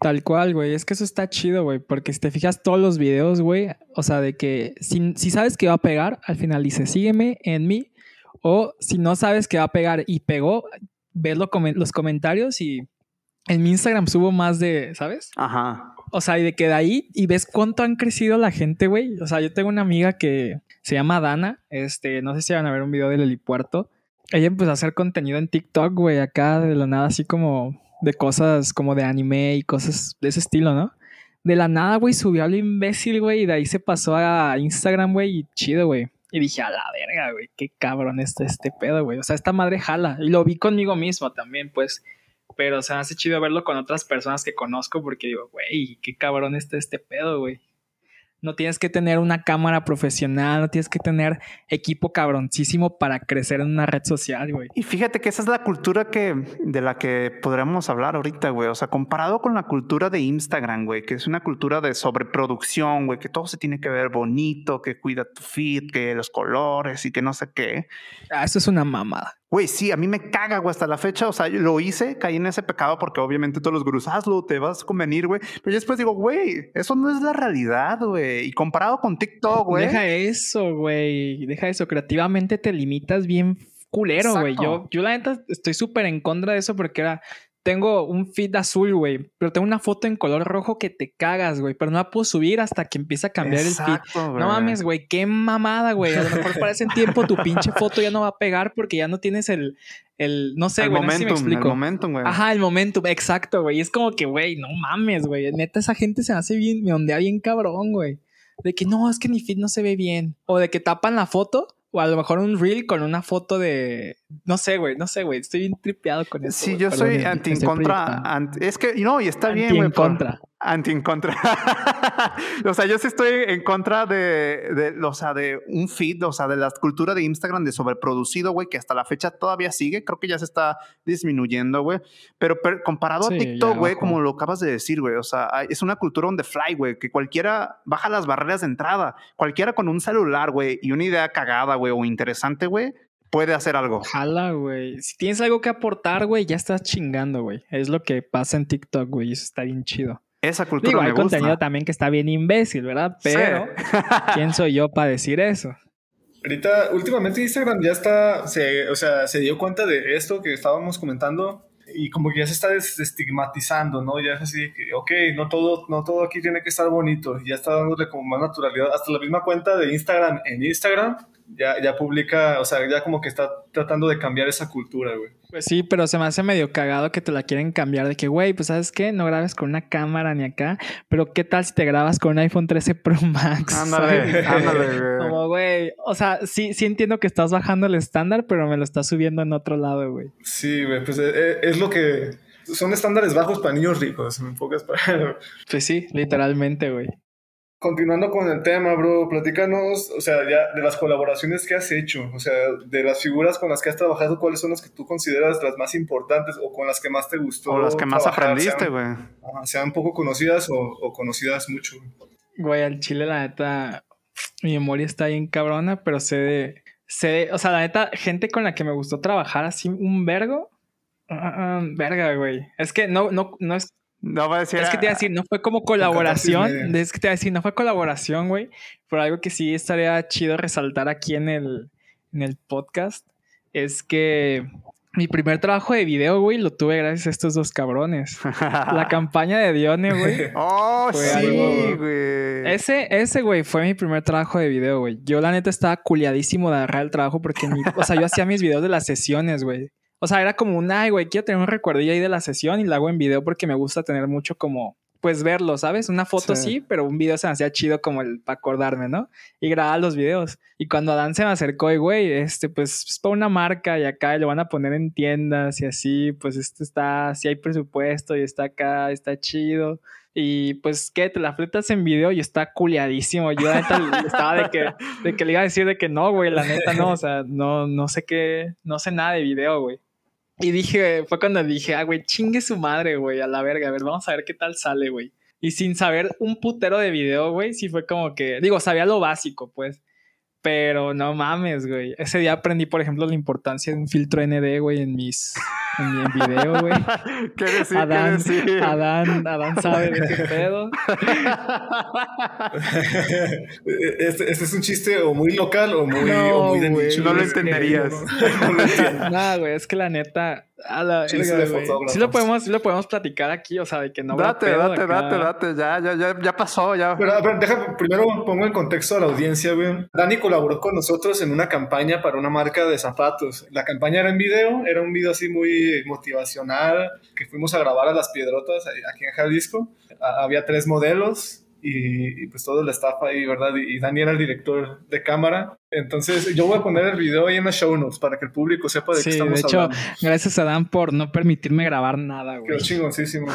Tal cual, güey. Es que eso está chido, güey. Porque si te fijas todos los videos, güey. O sea, de que si, si sabes que va a pegar, al final dice, sígueme en mí. O si no sabes que va a pegar y pegó, ves lo los comentarios y en mi Instagram subo más de, ¿sabes? Ajá. O sea, y de que de ahí y ves cuánto han crecido la gente, güey. O sea, yo tengo una amiga que se llama Dana. Este, no sé si van a ver un video del helipuerto. Ella empezó a hacer contenido en TikTok, güey, acá de la nada, así como de cosas como de anime y cosas de ese estilo, ¿no? De la nada, güey, subió a lo imbécil, güey, y de ahí se pasó a Instagram, güey, y chido, güey. Y dije, a la verga, güey, qué cabrón está este pedo, güey. O sea, esta madre jala. Y lo vi conmigo mismo también, pues. Pero o sea, hace chido verlo con otras personas que conozco porque digo, güey, qué cabrón está este pedo, güey. No tienes que tener una cámara profesional, no tienes que tener equipo cabroncísimo para crecer en una red social, güey. Y fíjate que esa es la cultura que de la que podríamos hablar ahorita, güey. O sea, comparado con la cultura de Instagram, güey, que es una cultura de sobreproducción, güey, que todo se tiene que ver bonito, que cuida tu feed, que los colores y que no sé qué. Ah, eso es una mamada. Güey, sí, a mí me caga, güey, hasta la fecha. O sea, lo hice, caí en ese pecado porque obviamente todos los gurús, hazlo, te vas a convenir, güey. Pero yo después digo, güey, eso no es la realidad, güey. Y comparado con TikTok, güey. Deja eso, güey. Deja eso. Creativamente te limitas bien culero, güey. Yo, yo la neta estoy súper en contra de eso porque era tengo un feed azul, güey, pero tengo una foto en color rojo que te cagas, güey, pero no la puedo subir hasta que empieza a cambiar el feed. No mames, güey, qué mamada, güey. A lo mejor para ese tiempo tu pinche foto ya no va a pegar porque ya no tienes el, el no sé, güey, no sé si me explico. El momentum, güey. Ajá, el momentum, exacto, güey. Es como que, güey, no mames, güey. Neta, esa gente se hace bien, me ondea bien cabrón, güey. De que no, es que mi feed no se ve bien. O de que tapan la foto o a lo mejor un reel con una foto de. No sé, güey, no sé, güey. Estoy bien tripeado con eso. Sí, yo soy anti en contra. es que, no, y está bien, güey. En contra. Anti en contra. o sea, yo sí estoy en contra de, de, o sea, de un feed, o sea, de la cultura de Instagram de sobreproducido, güey, que hasta la fecha todavía sigue. Creo que ya se está disminuyendo, güey. Pero, comparado a TikTok, güey, como lo acabas de decir, güey, o sea, es una cultura on the fly, güey, que cualquiera baja las barreras de entrada. Cualquiera con un celular, güey, y una idea cagada, güey, o interesante, güey, puede hacer algo. Ojalá, güey. Si tienes algo que aportar, güey, ya estás chingando, güey. Es lo que pasa en TikTok, güey. Eso está bien chido. Esa cultura Digo, me hay gusta. contenido también que está bien imbécil, ¿verdad? Pero, ¿quién soy yo para decir eso? Ahorita, últimamente Instagram ya está, se, o sea, se dio cuenta de esto que estábamos comentando y como que ya se está desestigmatizando, ¿no? Ya es así que, ok, no todo, no todo aquí tiene que estar bonito, ya está dándole como más naturalidad. Hasta la misma cuenta de Instagram en Instagram ya, ya publica, o sea, ya como que está tratando de cambiar esa cultura, güey. Pues sí, pero se me hace medio cagado que te la quieren cambiar de que, güey, pues sabes qué, no grabes con una cámara ni acá, pero ¿qué tal si te grabas con un iPhone 13 Pro Max? Ándale, ándale, güey. Como, güey, o sea, sí, sí entiendo que estás bajando el estándar, pero me lo estás subiendo en otro lado, güey. Sí, güey, pues es, es lo que... Son estándares bajos para niños ricos, en pocas palabras. Pues sí, literalmente, güey. Continuando con el tema, bro, platícanos, o sea, ya de las colaboraciones que has hecho, o sea, de las figuras con las que has trabajado, ¿cuáles son las que tú consideras las más importantes o con las que más te gustó? O las que más trabajar, aprendiste, güey. Sean poco conocidas o, o conocidas mucho. Güey, al chile, la neta, mi memoria está bien cabrona, pero sé de, sé de- o sea, la neta, gente con la que me gustó trabajar así un vergo, ah, ah, verga, güey. Es que no, no, no es No va a decir. Es que te iba a decir, no fue como colaboración. Es que te iba a decir, no fue colaboración, güey. Pero algo que sí estaría chido resaltar aquí en el, en el podcast es que mi primer trabajo de video, güey, lo tuve gracias a estos dos cabrones. La campaña de Dione, güey. Oh, Fue sí, algo- güey. Ese, ese, güey, fue mi primer trabajo de video, güey. Yo, la neta, estaba culiadísimo de agarrar el trabajo porque, mi- o sea, yo hacía mis videos de las sesiones, güey. O sea, era como un, ay, güey, quiero tener un recuerdillo ahí de la sesión y la hago en video porque me gusta tener mucho como, pues verlo, ¿sabes? Una foto Sí. sí, pero un video se me hacía chido como el para acordarme, ¿no? Y grababa los videos. Y cuando Adán se me acercó y, güey, este, pues es para una marca y acá y lo van a poner en tiendas y así, pues esto está, si hay presupuesto y está acá, está chido. Y pues, ¿qué? Te la fletas en video y está culiadísimo. Yo, la neta, estaba de que, de que le iba a decir de que no, güey, la neta no. O sea, no, no sé qué, no sé nada de video, güey. Y dije, fue cuando dije, ah, güey, chingue su madre, güey, a la verga. A ver, vamos a ver qué tal sale, güey. Y sin saber un putero de video, güey, sí fue como que, digo, sabía lo básico, pues. Pero no mames, güey. Ese día aprendí, por ejemplo, la importancia de un filtro ND, güey, en mis, en mi video, güey. ¿Qué decir? Adán, ¿Qué decir? Adán, Adán sabe de qué pedo. este, este es un chiste o muy local o muy, No, o muy de güey, nicho. no lo Es que entenderías. No, no lo entiendo. Nada, güey, es que la neta, a la verga, fotógrafos. Sí lo podemos, sí lo podemos platicar aquí, o sea, de que no date, pedo date, acá. date, date. Ya, ya, ya, ya pasó, ya. Pero, a ver, deja, primero pongo en contexto a la audiencia, güey. Dani colaboró con nosotros en una campaña para una marca de zapatos. La campaña era en video, era un video así muy motivacional, que fuimos a grabar a las piedrotas aquí en Jalisco. Había tres modelos y, y, pues todo el staff ahí, ¿verdad? Y, y Dani era el director de cámara. Entonces yo voy a poner el video ahí en las show notes para que el público sepa de Sí, qué estamos de hecho, hablando. gracias a Dan por no permitirme grabar nada, güey. chingoncísimo.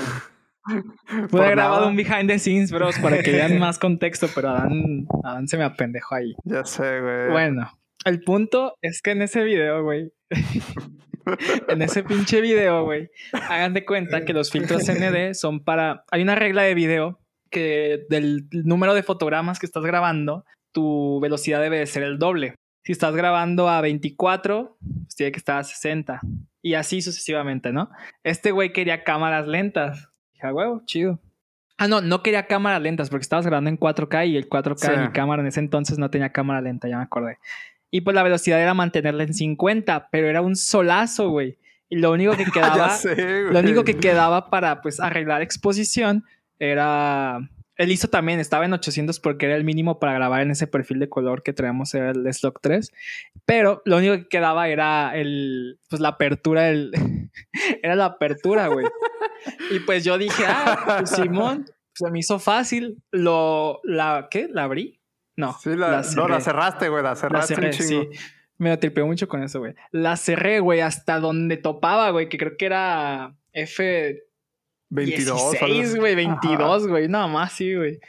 Pude haber grabado un behind the scenes, bros, para que vean más contexto, pero Adán, Adán se me apendejó ahí. Ya sé, güey. Bueno, el punto es que en ese video, güey. en ese pinche video, güey. Hagan de cuenta que los filtros ND son para. Hay una regla de video que del número de fotogramas que estás grabando, tu velocidad debe de ser el doble. Si estás grabando a 24, pues tiene que estar a 60. Y así sucesivamente, ¿no? Este güey quería cámaras lentas. Dije, "A huevo, chido. Ah, no, no quería cámaras lentas porque estabas grabando en 4K y el 4K de mi cámara en ese entonces no tenía cámara lenta, ya me acordé. Y pues la velocidad era mantenerla en 50, pero era un solazo, güey. Y lo único que quedaba, sé, lo único que quedaba para pues arreglar exposición era el ISO también estaba en 800 porque era el mínimo para grabar en ese perfil de color que traíamos era el Stock 3, pero lo único que quedaba era el pues la apertura del era la apertura, güey. Y pues yo dije, "Ah, pues Simón, se me hizo fácil, lo la ¿qué? ¿La abrí? No, Sí, la, no, la cerraste, güey, la La cerraste cerré, un chingo. sí. Me tripeó mucho con eso, güey. La cerré, güey, hasta donde topaba, güey, que creo que era F 22. o algo 16, así. güey, Ajá. 22, güey, nada más, sí, güey.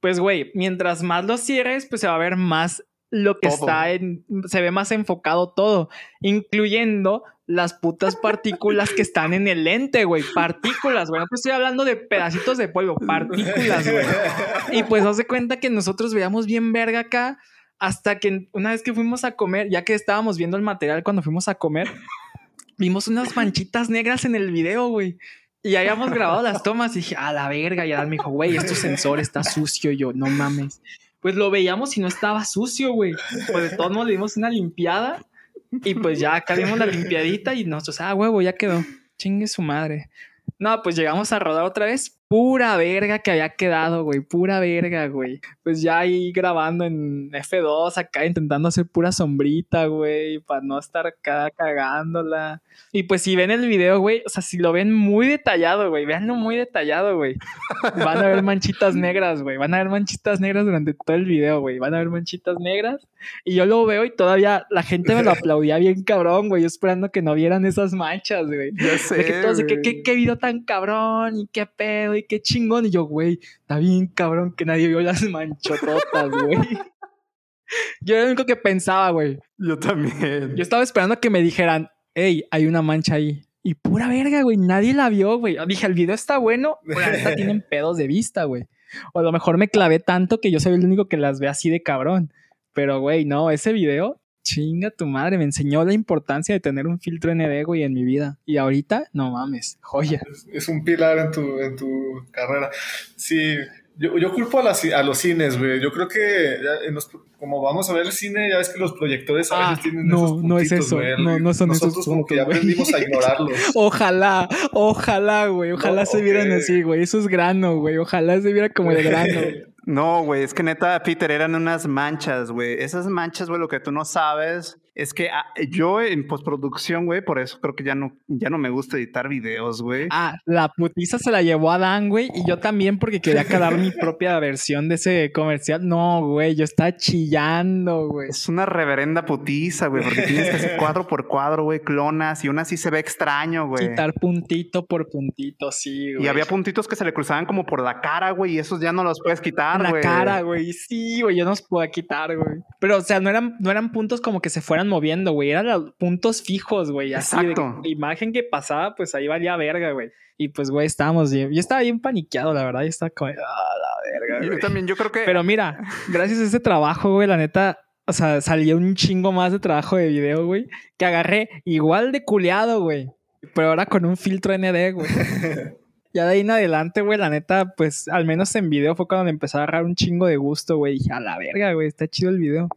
Pues, güey, mientras más lo cierres, pues se va a ver más lo que Todo. está en. Se ve más enfocado todo, incluyendo las putas partículas que están en el lente, güey. Partículas, güey. No te estoy hablando de pedacitos de polvo, partículas, güey. Y pues haz de cuenta que nosotros veíamos bien verga acá hasta que una vez que fuimos a comer, ya que estábamos viendo el material cuando fuimos a comer, vimos unas manchitas negras en el video, güey. Y habíamos grabado las tomas y dije, a la verga. Y Adán me dijo, güey, este sensor está sucio. Y yo, no mames. Pues lo veíamos y no estaba sucio, güey. Pues de todos modos le dimos una limpiada. Y pues ya acá dimos la limpiadita y nosotros, ah, huevo, ya quedó. Chingue su madre. No, pues llegamos a rodar otra vez. Pura verga que había quedado, güey. Pura verga, güey. Pues ya ahí grabando en F2, acá intentando hacer pura sombrita, güey. Para no estar acá cagándola. Y pues si ven el video, güey, o sea, si lo ven muy detallado, güey, véanlo muy detallado, güey. Van a ver manchitas negras, güey. Van a ver manchitas negras durante todo el video, güey. Van a ver manchitas negras. Y yo lo veo y todavía la gente me lo aplaudía bien cabrón, güey. Yo esperando que no vieran esas manchas, güey. Ya sé. De que todos, güey. ¿qué, qué video tan cabrón y qué pedo qué chingón. Y yo, güey, está bien cabrón que nadie vio las manchototas, güey. Yo era lo único que pensaba, güey. Yo también. Yo estaba esperando a que me dijeran, hey, hay una mancha ahí. Y pura verga, güey. Nadie la vio, güey. Dije, el video está bueno, pero neta tienen pedos de vista, güey. O a lo mejor me clavé tanto que yo soy el único que las ve así de cabrón. Pero, güey, no, ese video, chinga tu madre, me enseñó la importancia de tener un filtro ND, güey, en mi vida. Y ahorita, no mames, joya. Es un pilar en tu, en tu carrera. Sí, yo, yo culpo a, las- a los cines, güey. Yo creo que ya en los- como vamos a ver el cine, ya ves que los proyectores a Ah, veces tienen no, esos no es puntitos, eso. güey. No, no son esos Nosotros como que ya puntos, aprendimos a ignorarlos. Ojalá, ojalá, güey. Ojalá No, se vieran así, güey. Eso es grano, güey. Ojalá se viera como el grano. No, güey, es que neta, Peter, eran unas manchas, güey. Esas manchas, güey, lo que tú no sabes es que ah, yo en postproducción, güey, por eso creo que ya no, ya no me gusta editar videos, güey. Ah, la putiza se la llevó a Dan, güey. Y yo también porque quería calar mi propia versión de ese comercial. No, güey. Yo estaba chillando, güey. Es una reverenda putiza, güey, porque tienes que hacer cuadro por cuadro, güey, clonas y aún así se ve extraño, güey. Quitar puntito por puntito, sí, güey. Y había puntitos que se le cruzaban como por la cara, güey, y esos ya no los puedes quitar, En la güey. cara, güey. Sí, güey, yo no los podía quitar, güey. Pero, o sea, no eran, no eran puntos como que se fueran moviendo, güey. Eran los puntos fijos, güey. Así de Exacto. que la imagen que pasaba, pues ahí valía verga, güey. Y pues, güey, estábamos. Yo estaba bien paniqueado, la verdad. Yo estaba como, ah, la verga, Yo también, yo creo que. Pero mira, gracias a ese trabajo, güey, la neta, o sea, salió un chingo más de trabajo de video, güey, que agarré igual de culeado, güey. Pero ahora con un filtro ND, güey. Ya de ahí en adelante, güey, la neta, pues al menos en video fue cuando me empezó a agarrar un chingo de gusto, güey. Dije, a la verga, güey, está chido el video.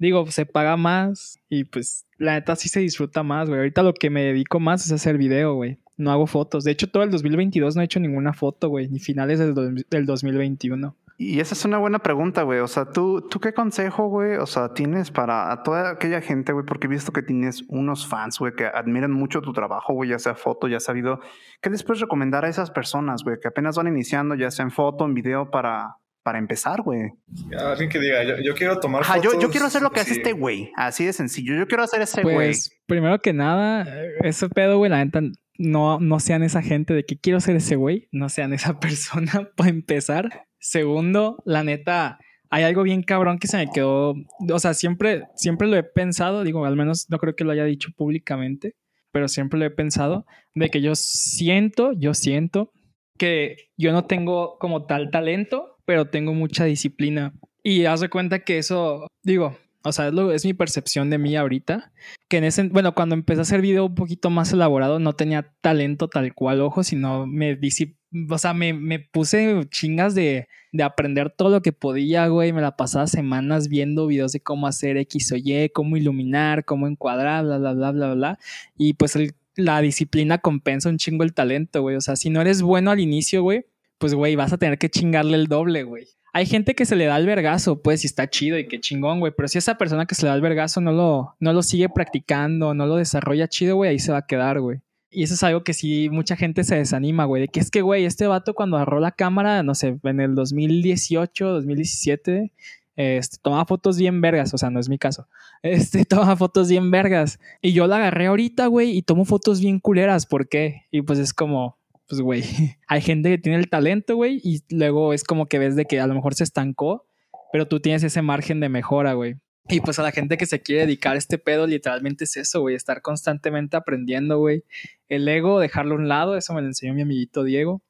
Digo, se paga más y pues la neta sí se disfruta más, güey. Ahorita lo que me dedico más es hacer video, güey. No hago fotos. De hecho, todo el 2022 no he hecho ninguna foto, güey. Ni finales del, del 2021. Y esa es una buena pregunta, güey. O sea, ¿tú, ¿tú qué consejo, güey? O sea, tienes para a toda aquella gente, güey, porque he visto que tienes unos fans, güey, que admiran mucho tu trabajo, güey, ya sea foto, ya sea video. ¿Qué les puedes recomendar a esas personas, güey, que apenas van iniciando, ya sea en foto, en video, para, para empezar, güey? Alguien que diga, yo, yo quiero tomar Ajá, yo, yo quiero hacer lo que hace este güey. Así de sencillo. Yo quiero hacer ese güey. Pues, primero que nada, ese pedo, güey, la neta, no, no sean esa gente de que quiero ser ese güey, no sean esa persona para empezar. Segundo, la neta, hay algo bien cabrón que se me quedó, o sea, siempre, siempre lo he pensado, digo, al menos no creo que lo haya dicho públicamente, pero siempre lo he pensado, de que yo siento, yo siento que yo no tengo como tal talento, pero tengo mucha disciplina. Y haz de cuenta que eso, digo, o sea, es, mi percepción de mí ahorita. Que en ese, bueno, cuando empecé a hacer video un poquito más elaborado, no tenía talento tal cual, ojo, sino me disci- o sea, me, me puse chingas de, de aprender todo lo que podía, güey. Me la pasaba semanas viendo videos de cómo hacer X o Y, cómo iluminar, cómo encuadrar, bla, bla, bla, bla, bla. Y pues la disciplina compensa un chingo el talento, güey. O sea, si no eres bueno al inicio, güey, pues, güey, vas a tener que chingarle el doble, güey. Hay gente que se le da el vergazo, pues, y está chido y qué chingón, güey. Pero si esa persona que se le da el vergazo no lo, no lo sigue practicando, no lo desarrolla chido, güey, ahí se va a quedar, güey. Y eso es algo que sí mucha gente se desanima, güey. De que es que, güey, este vato cuando agarró la cámara, no sé, en el 2018, 2017, este, tomaba fotos bien vergas, o sea, no es mi caso. Este, toma fotos bien vergas. Y yo la agarré ahorita, güey, y tomo fotos bien culeras. ¿Por qué? Y pues es como, pues, güey, hay gente que tiene el talento, güey, y luego es como que ves de que a lo mejor se estancó, pero tú tienes ese margen de mejora, güey. Y pues a la gente que se quiere dedicar a este pedo, literalmente es eso, güey, estar constantemente aprendiendo, güey. El ego, dejarlo a un lado, eso me lo enseñó mi amiguito Diego.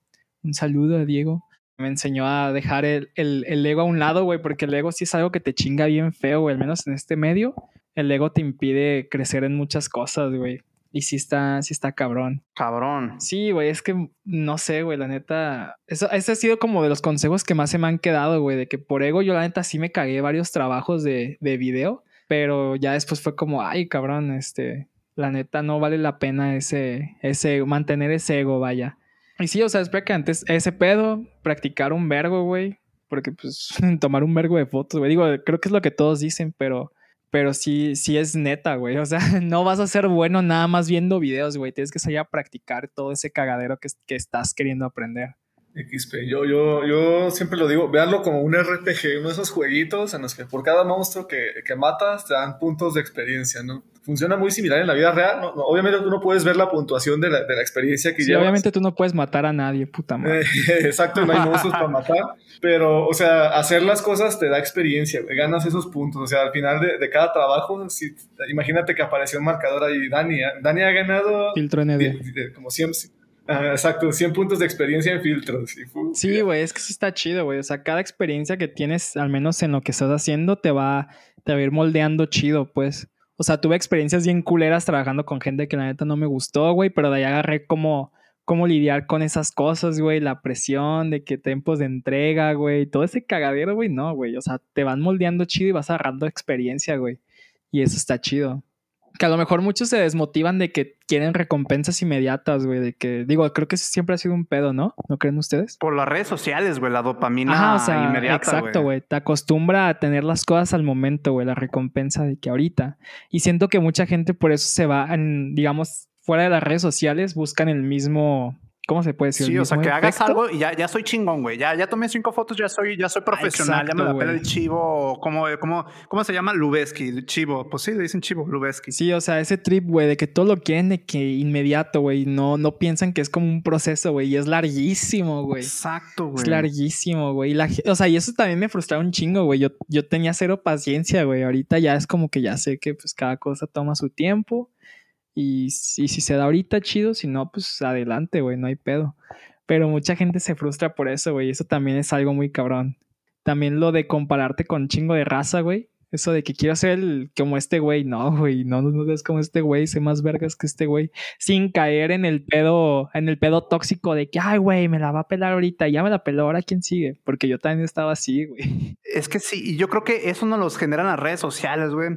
Un saludo a Diego. Me enseñó a dejar el, el, ego a un lado, güey, porque el ego sí es algo que te chinga bien feo, güey, al menos en este medio. El ego te impide crecer en muchas cosas, güey. Y sí está, sí está cabrón. Cabrón. Sí, güey, es que no sé, güey, la neta. Eso, ese ha sido como de los consejos que más se me han quedado, güey, de que por ego yo la neta sí me cagué varios trabajos de, de video, pero ya después fue como, ay, cabrón, este, la neta no vale la pena ese, ese, mantener ese ego, vaya. Y sí, o sea, espera que antes ese pedo, practicar un vergo, güey, porque pues tomar un vergo de fotos, güey, digo, creo que es lo que todos dicen, pero pero sí, sí es neta, güey. O sea, no vas a ser bueno nada más viendo videos, güey. Tienes que salir a practicar todo ese cagadero que, que estás queriendo aprender. XP. Yo, yo, yo siempre lo digo, veanlo como un RPG, uno de esos jueguitos en los que por cada monstruo que, que matas te dan puntos de experiencia, ¿no? Funciona muy similar en la vida real. ¿no? obviamente tú no puedes ver la puntuación de la, de la experiencia que sí, obviamente tú no puedes matar a nadie, puta madre. exacto, no hay monstruos para matar. Pero, o sea, hacer las cosas te da experiencia, ganas esos puntos. O sea, al final de, de cada trabajo, si, imagínate que apareció un marcador ahí, Dani. Dani ha ganado... Filtro ND. como siempre exacto, 100 puntos de experiencia en filtros. Sí, güey, es que eso está chido, güey. O sea, cada experiencia que tienes, al menos en lo que estás haciendo, te va, te va a ir moldeando chido, pues. O sea, tuve experiencias bien culeras trabajando con gente que la neta no me gustó, güey, pero de ahí agarré como cómo lidiar con esas cosas, güey, la presión de que tiempos de entrega, güey, todo ese cagadero, güey, no, güey, o sea, te van moldeando chido y vas agarrando experiencia, güey, y eso está chido que a lo mejor muchos se desmotivan de que quieren recompensas inmediatas, güey, de que, digo, creo que siempre ha sido un pedo, ¿no? ¿No creen ustedes? Por las redes sociales, güey, la dopamina Ajá, o sea, inmediata, Exacto, güey, te acostumbra a tener las cosas al momento, güey, la recompensa de que ahorita. Y siento que mucha gente por eso se va, en, digamos, fuera de las redes sociales, buscan el mismo ¿Cómo se puede decir? Sí, o sea, que hagas algo y ya, ya soy chingón, güey. Ya, ya tomé cinco fotos, ya soy, ya soy profesional, ya me la pela el chivo. ¿Cómo, cómo, ¿Cómo se llama? Lubeski, chivo. Pues sí, le dicen chivo, Lubeski. Sí, o sea, ese trip, güey, de que todo lo quieren de que inmediato, güey. No, no piensan que es como un proceso, güey. Y es larguísimo, güey. Exacto, güey. Es larguísimo, güey. O sea, y eso también me frustraba un chingo, güey. Yo, yo tenía cero paciencia, güey. Ahorita ya es como que ya sé que pues cada cosa toma su tiempo. Y, si se da ahorita, chido. Si no, pues adelante, güey. No hay pedo. Pero mucha gente se frustra por eso, güey. Eso también es algo muy cabrón. También lo de compararte con chingo de raza, güey. Eso de que quiero ser como este güey. No, güey. No, no, no es como este güey. Sé más vergas que este güey. Sin caer en el pedo, en el pedo tóxico de que, ay, güey, me la va a pelar ahorita. Ya me la peló. Ahora quién sigue. Porque yo también estaba así, güey. Es que sí. Y yo creo que eso no los generan las redes sociales, güey.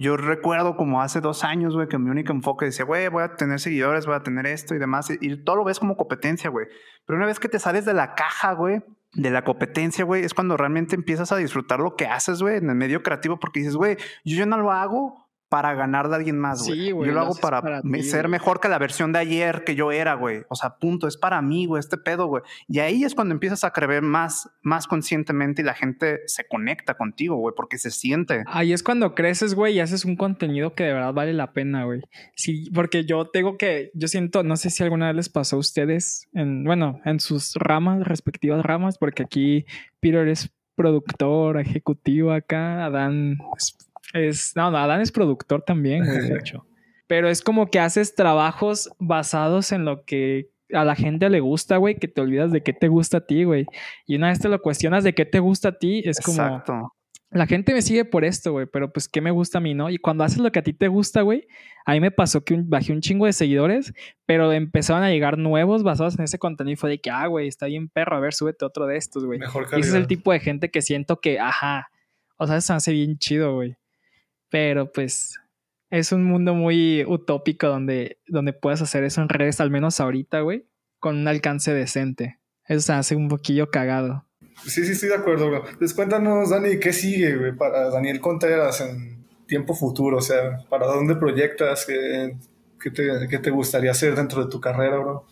Yo recuerdo como hace dos años, güey, que mi único enfoque decía, güey, voy a tener seguidores, voy a tener esto y demás. Y, todo lo ves como competencia, güey. Pero una vez que te sales de la caja, güey, de la competencia, güey, es cuando realmente empiezas a disfrutar lo que haces, güey, en el medio creativo, porque dices, güey, yo ya no lo hago para ganar de alguien más, güey. Sí, yo lo, hago para, ser mejor que la versión de ayer que yo era, güey. O sea, punto, es para mí, güey, este pedo, güey. Y ahí es cuando empiezas a creer más, más conscientemente y la gente se conecta contigo, güey, porque se siente. Ahí es cuando creces, güey, y haces un contenido que de verdad vale la pena, güey. Sí, porque yo tengo que, yo siento, no sé si alguna vez les pasó a ustedes, en, bueno, en sus ramas, respectivas ramas, porque aquí Peter es productor, ejecutivo acá, Adán es, no, Adán es productor también, güey, de hecho. Pero es como que haces trabajos basados en lo que a la gente le gusta, güey, que te olvidas de qué te gusta a ti, güey. Y una vez te lo cuestionas de qué te gusta a ti, es como... Exacto. La gente me sigue por esto, güey, pero pues qué me gusta a mí, ¿no? Y cuando haces lo que a ti te gusta, güey, a mí me pasó que bajé un chingo de seguidores, pero empezaron a llegar nuevos basados en ese contenido y fue de que, ah, güey, está bien perro, a ver, súbete otro de estos, güey. Y ese es el tipo de gente que siento que, ajá, o sea, se hace bien chido, güey. Pero pues es un mundo muy utópico donde, donde puedes hacer eso en redes, al menos ahorita, güey, con un alcance decente. Eso se hace un poquillo cagado. Sí, sí, estoy de acuerdo, bro. Pues cuéntanos, Dani, ¿qué sigue, güey, para Daniel Contreras en tiempo futuro? O sea, ¿para dónde proyectas? ¿Qué, qué, te, qué te gustaría hacer dentro de tu carrera, bro?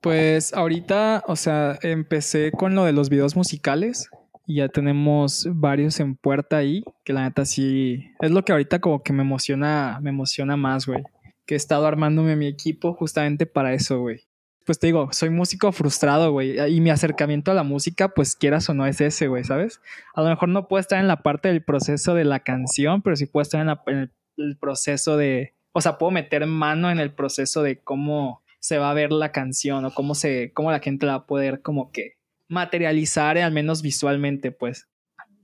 Pues ahorita, o sea, empecé con lo de los videos musicales y ya tenemos varios en puerta ahí, que la neta sí es lo que ahorita como que me emociona, me emociona más, güey. Que he estado armándome mi equipo justamente para eso, güey. Pues te digo, soy músico frustrado, güey, y mi acercamiento a la música, pues quieras o no es ese, güey, ¿sabes? A lo mejor no puedo estar en la parte del proceso de la canción, pero sí puedo estar en, la, en el, el proceso de, o sea, puedo meter mano en el proceso de cómo se va a ver la canción o cómo se, cómo la gente la va a poder como que materializar, al menos visualmente, pues.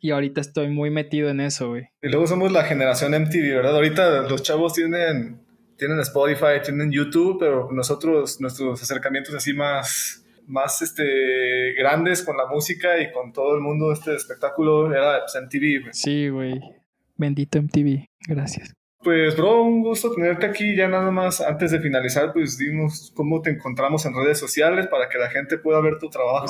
Y ahorita estoy muy metido en eso, güey. Y luego somos la generación MTV, ¿verdad? Ahorita los chavos tienen, tienen Spotify, tienen YouTube, pero nosotros, nuestros acercamientos así más, más este, grandes con la música y con todo el mundo, este espectáculo, era pues, MTV. Güey. Sí, güey. Bendito MTV. Gracias. Pues, bro, un gusto tenerte aquí. Ya nada más, antes de finalizar, pues dimos cómo te encontramos en redes sociales para que la gente pueda ver tu trabajo.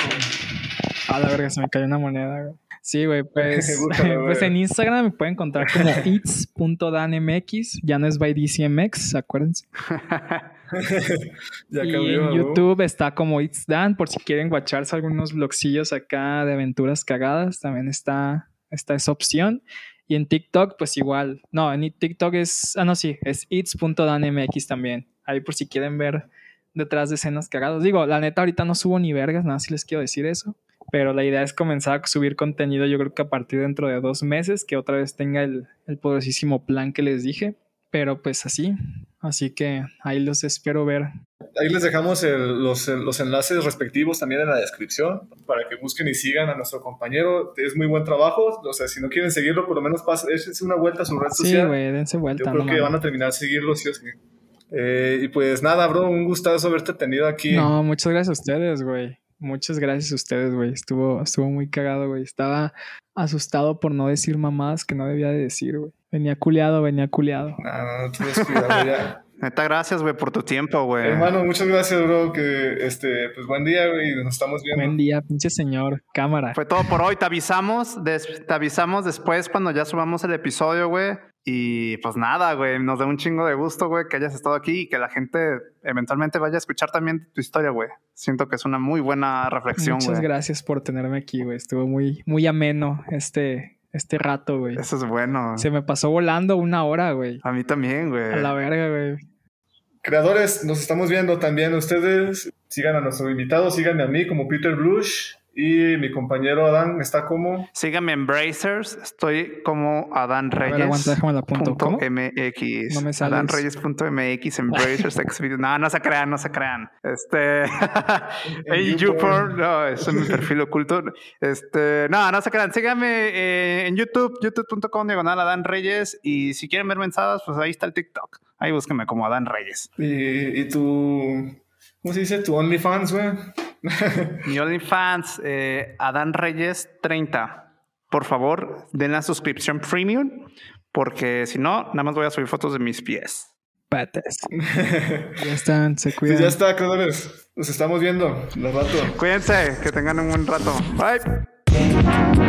A la verga, se me cayó una moneda, güey. Sí, güey, pues, pues en Instagram me pueden encontrar como its.danmx, ya no es by DCMX, acuérdense. ya y cambió, en YouTube está como It's Dan, por si quieren guacharse algunos blogcillos acá de aventuras cagadas, también está, está esa opción. Y en TikTok, pues igual. No, en TikTok es. Ah, no, sí, es its.danmx también. Ahí por si quieren ver detrás de escenas cagadas. Digo, la neta, ahorita no subo ni vergas, nada, si les quiero decir eso. Pero la idea es comenzar a subir contenido, yo creo que a partir dentro de dos meses, que otra vez tenga el, el poderosísimo plan que les dije. Pero pues así. Así que ahí los espero ver. Ahí les dejamos el, los, los, enlaces respectivos también en la descripción para que busquen y sigan a nuestro compañero. Es muy buen trabajo. O sea, si no quieren seguirlo, por lo menos pasen, échense una vuelta a su red social. Sí, güey, dense vuelta. Yo creo no que van a terminar de seguirlo, sí o sí. Eh, y pues nada, bro, un gustazo haberte tenido aquí. No, muchas gracias a ustedes, güey. Muchas gracias a ustedes, güey. Estuvo, estuvo muy cagado, güey. Estaba asustado por no decir mamás que no debía de decir, güey. Venía culeado, venía culeado. No, no, no te descuidado ya. Neta, gracias, güey, por tu tiempo, güey. Hermano, muchas gracias, bro. Que este, pues buen día, güey. Nos estamos viendo. Buen día, pinche señor. Cámara. Fue todo por hoy. Te avisamos, des- te avisamos después cuando ya subamos el episodio, güey. Y pues nada, güey, nos da un chingo de gusto, güey, que hayas estado aquí y que la gente eventualmente vaya a escuchar también tu historia, güey. Siento que es una muy buena reflexión, Muchas güey. gracias por tenerme aquí, güey. Estuvo muy, muy ameno este, este rato, güey. Eso es bueno. Se me pasó volando una hora, güey. A mí también, güey. A la verga, güey. Creadores, nos estamos viendo también ustedes. Sigan a nuestro invitado, síganme a mí como Peter Blush. Y mi compañero Adán está como. Síganme en Bracers. Estoy como Adán Reyes. aguanta, déjame punto ¿Cómo? MX. No me sales. AdánReyes.mx en Bracers Xvideos. No, no se crean, no se crean. Este. en YouPorn. YouPorn. No, eso es mi perfil oculto. Este. No, no se crean. Síganme eh, en YouTube, youtube.com diagonal Adán Reyes. Y si quieren ver mensadas, pues ahí está el TikTok. Ahí búsquenme como Adán Reyes. Y, y tu. ¿Cómo se dice? Tu OnlyFans, güey. Mi OnlyFans, eh, Adán Reyes 30. Por favor, den la suscripción premium. Porque si no, nada más voy a subir fotos de mis pies. Patas. Ya están, se Pues cuidan. ya está, creadores. Nos estamos viendo. Los rato. Cuídense, que tengan un buen rato. Bye.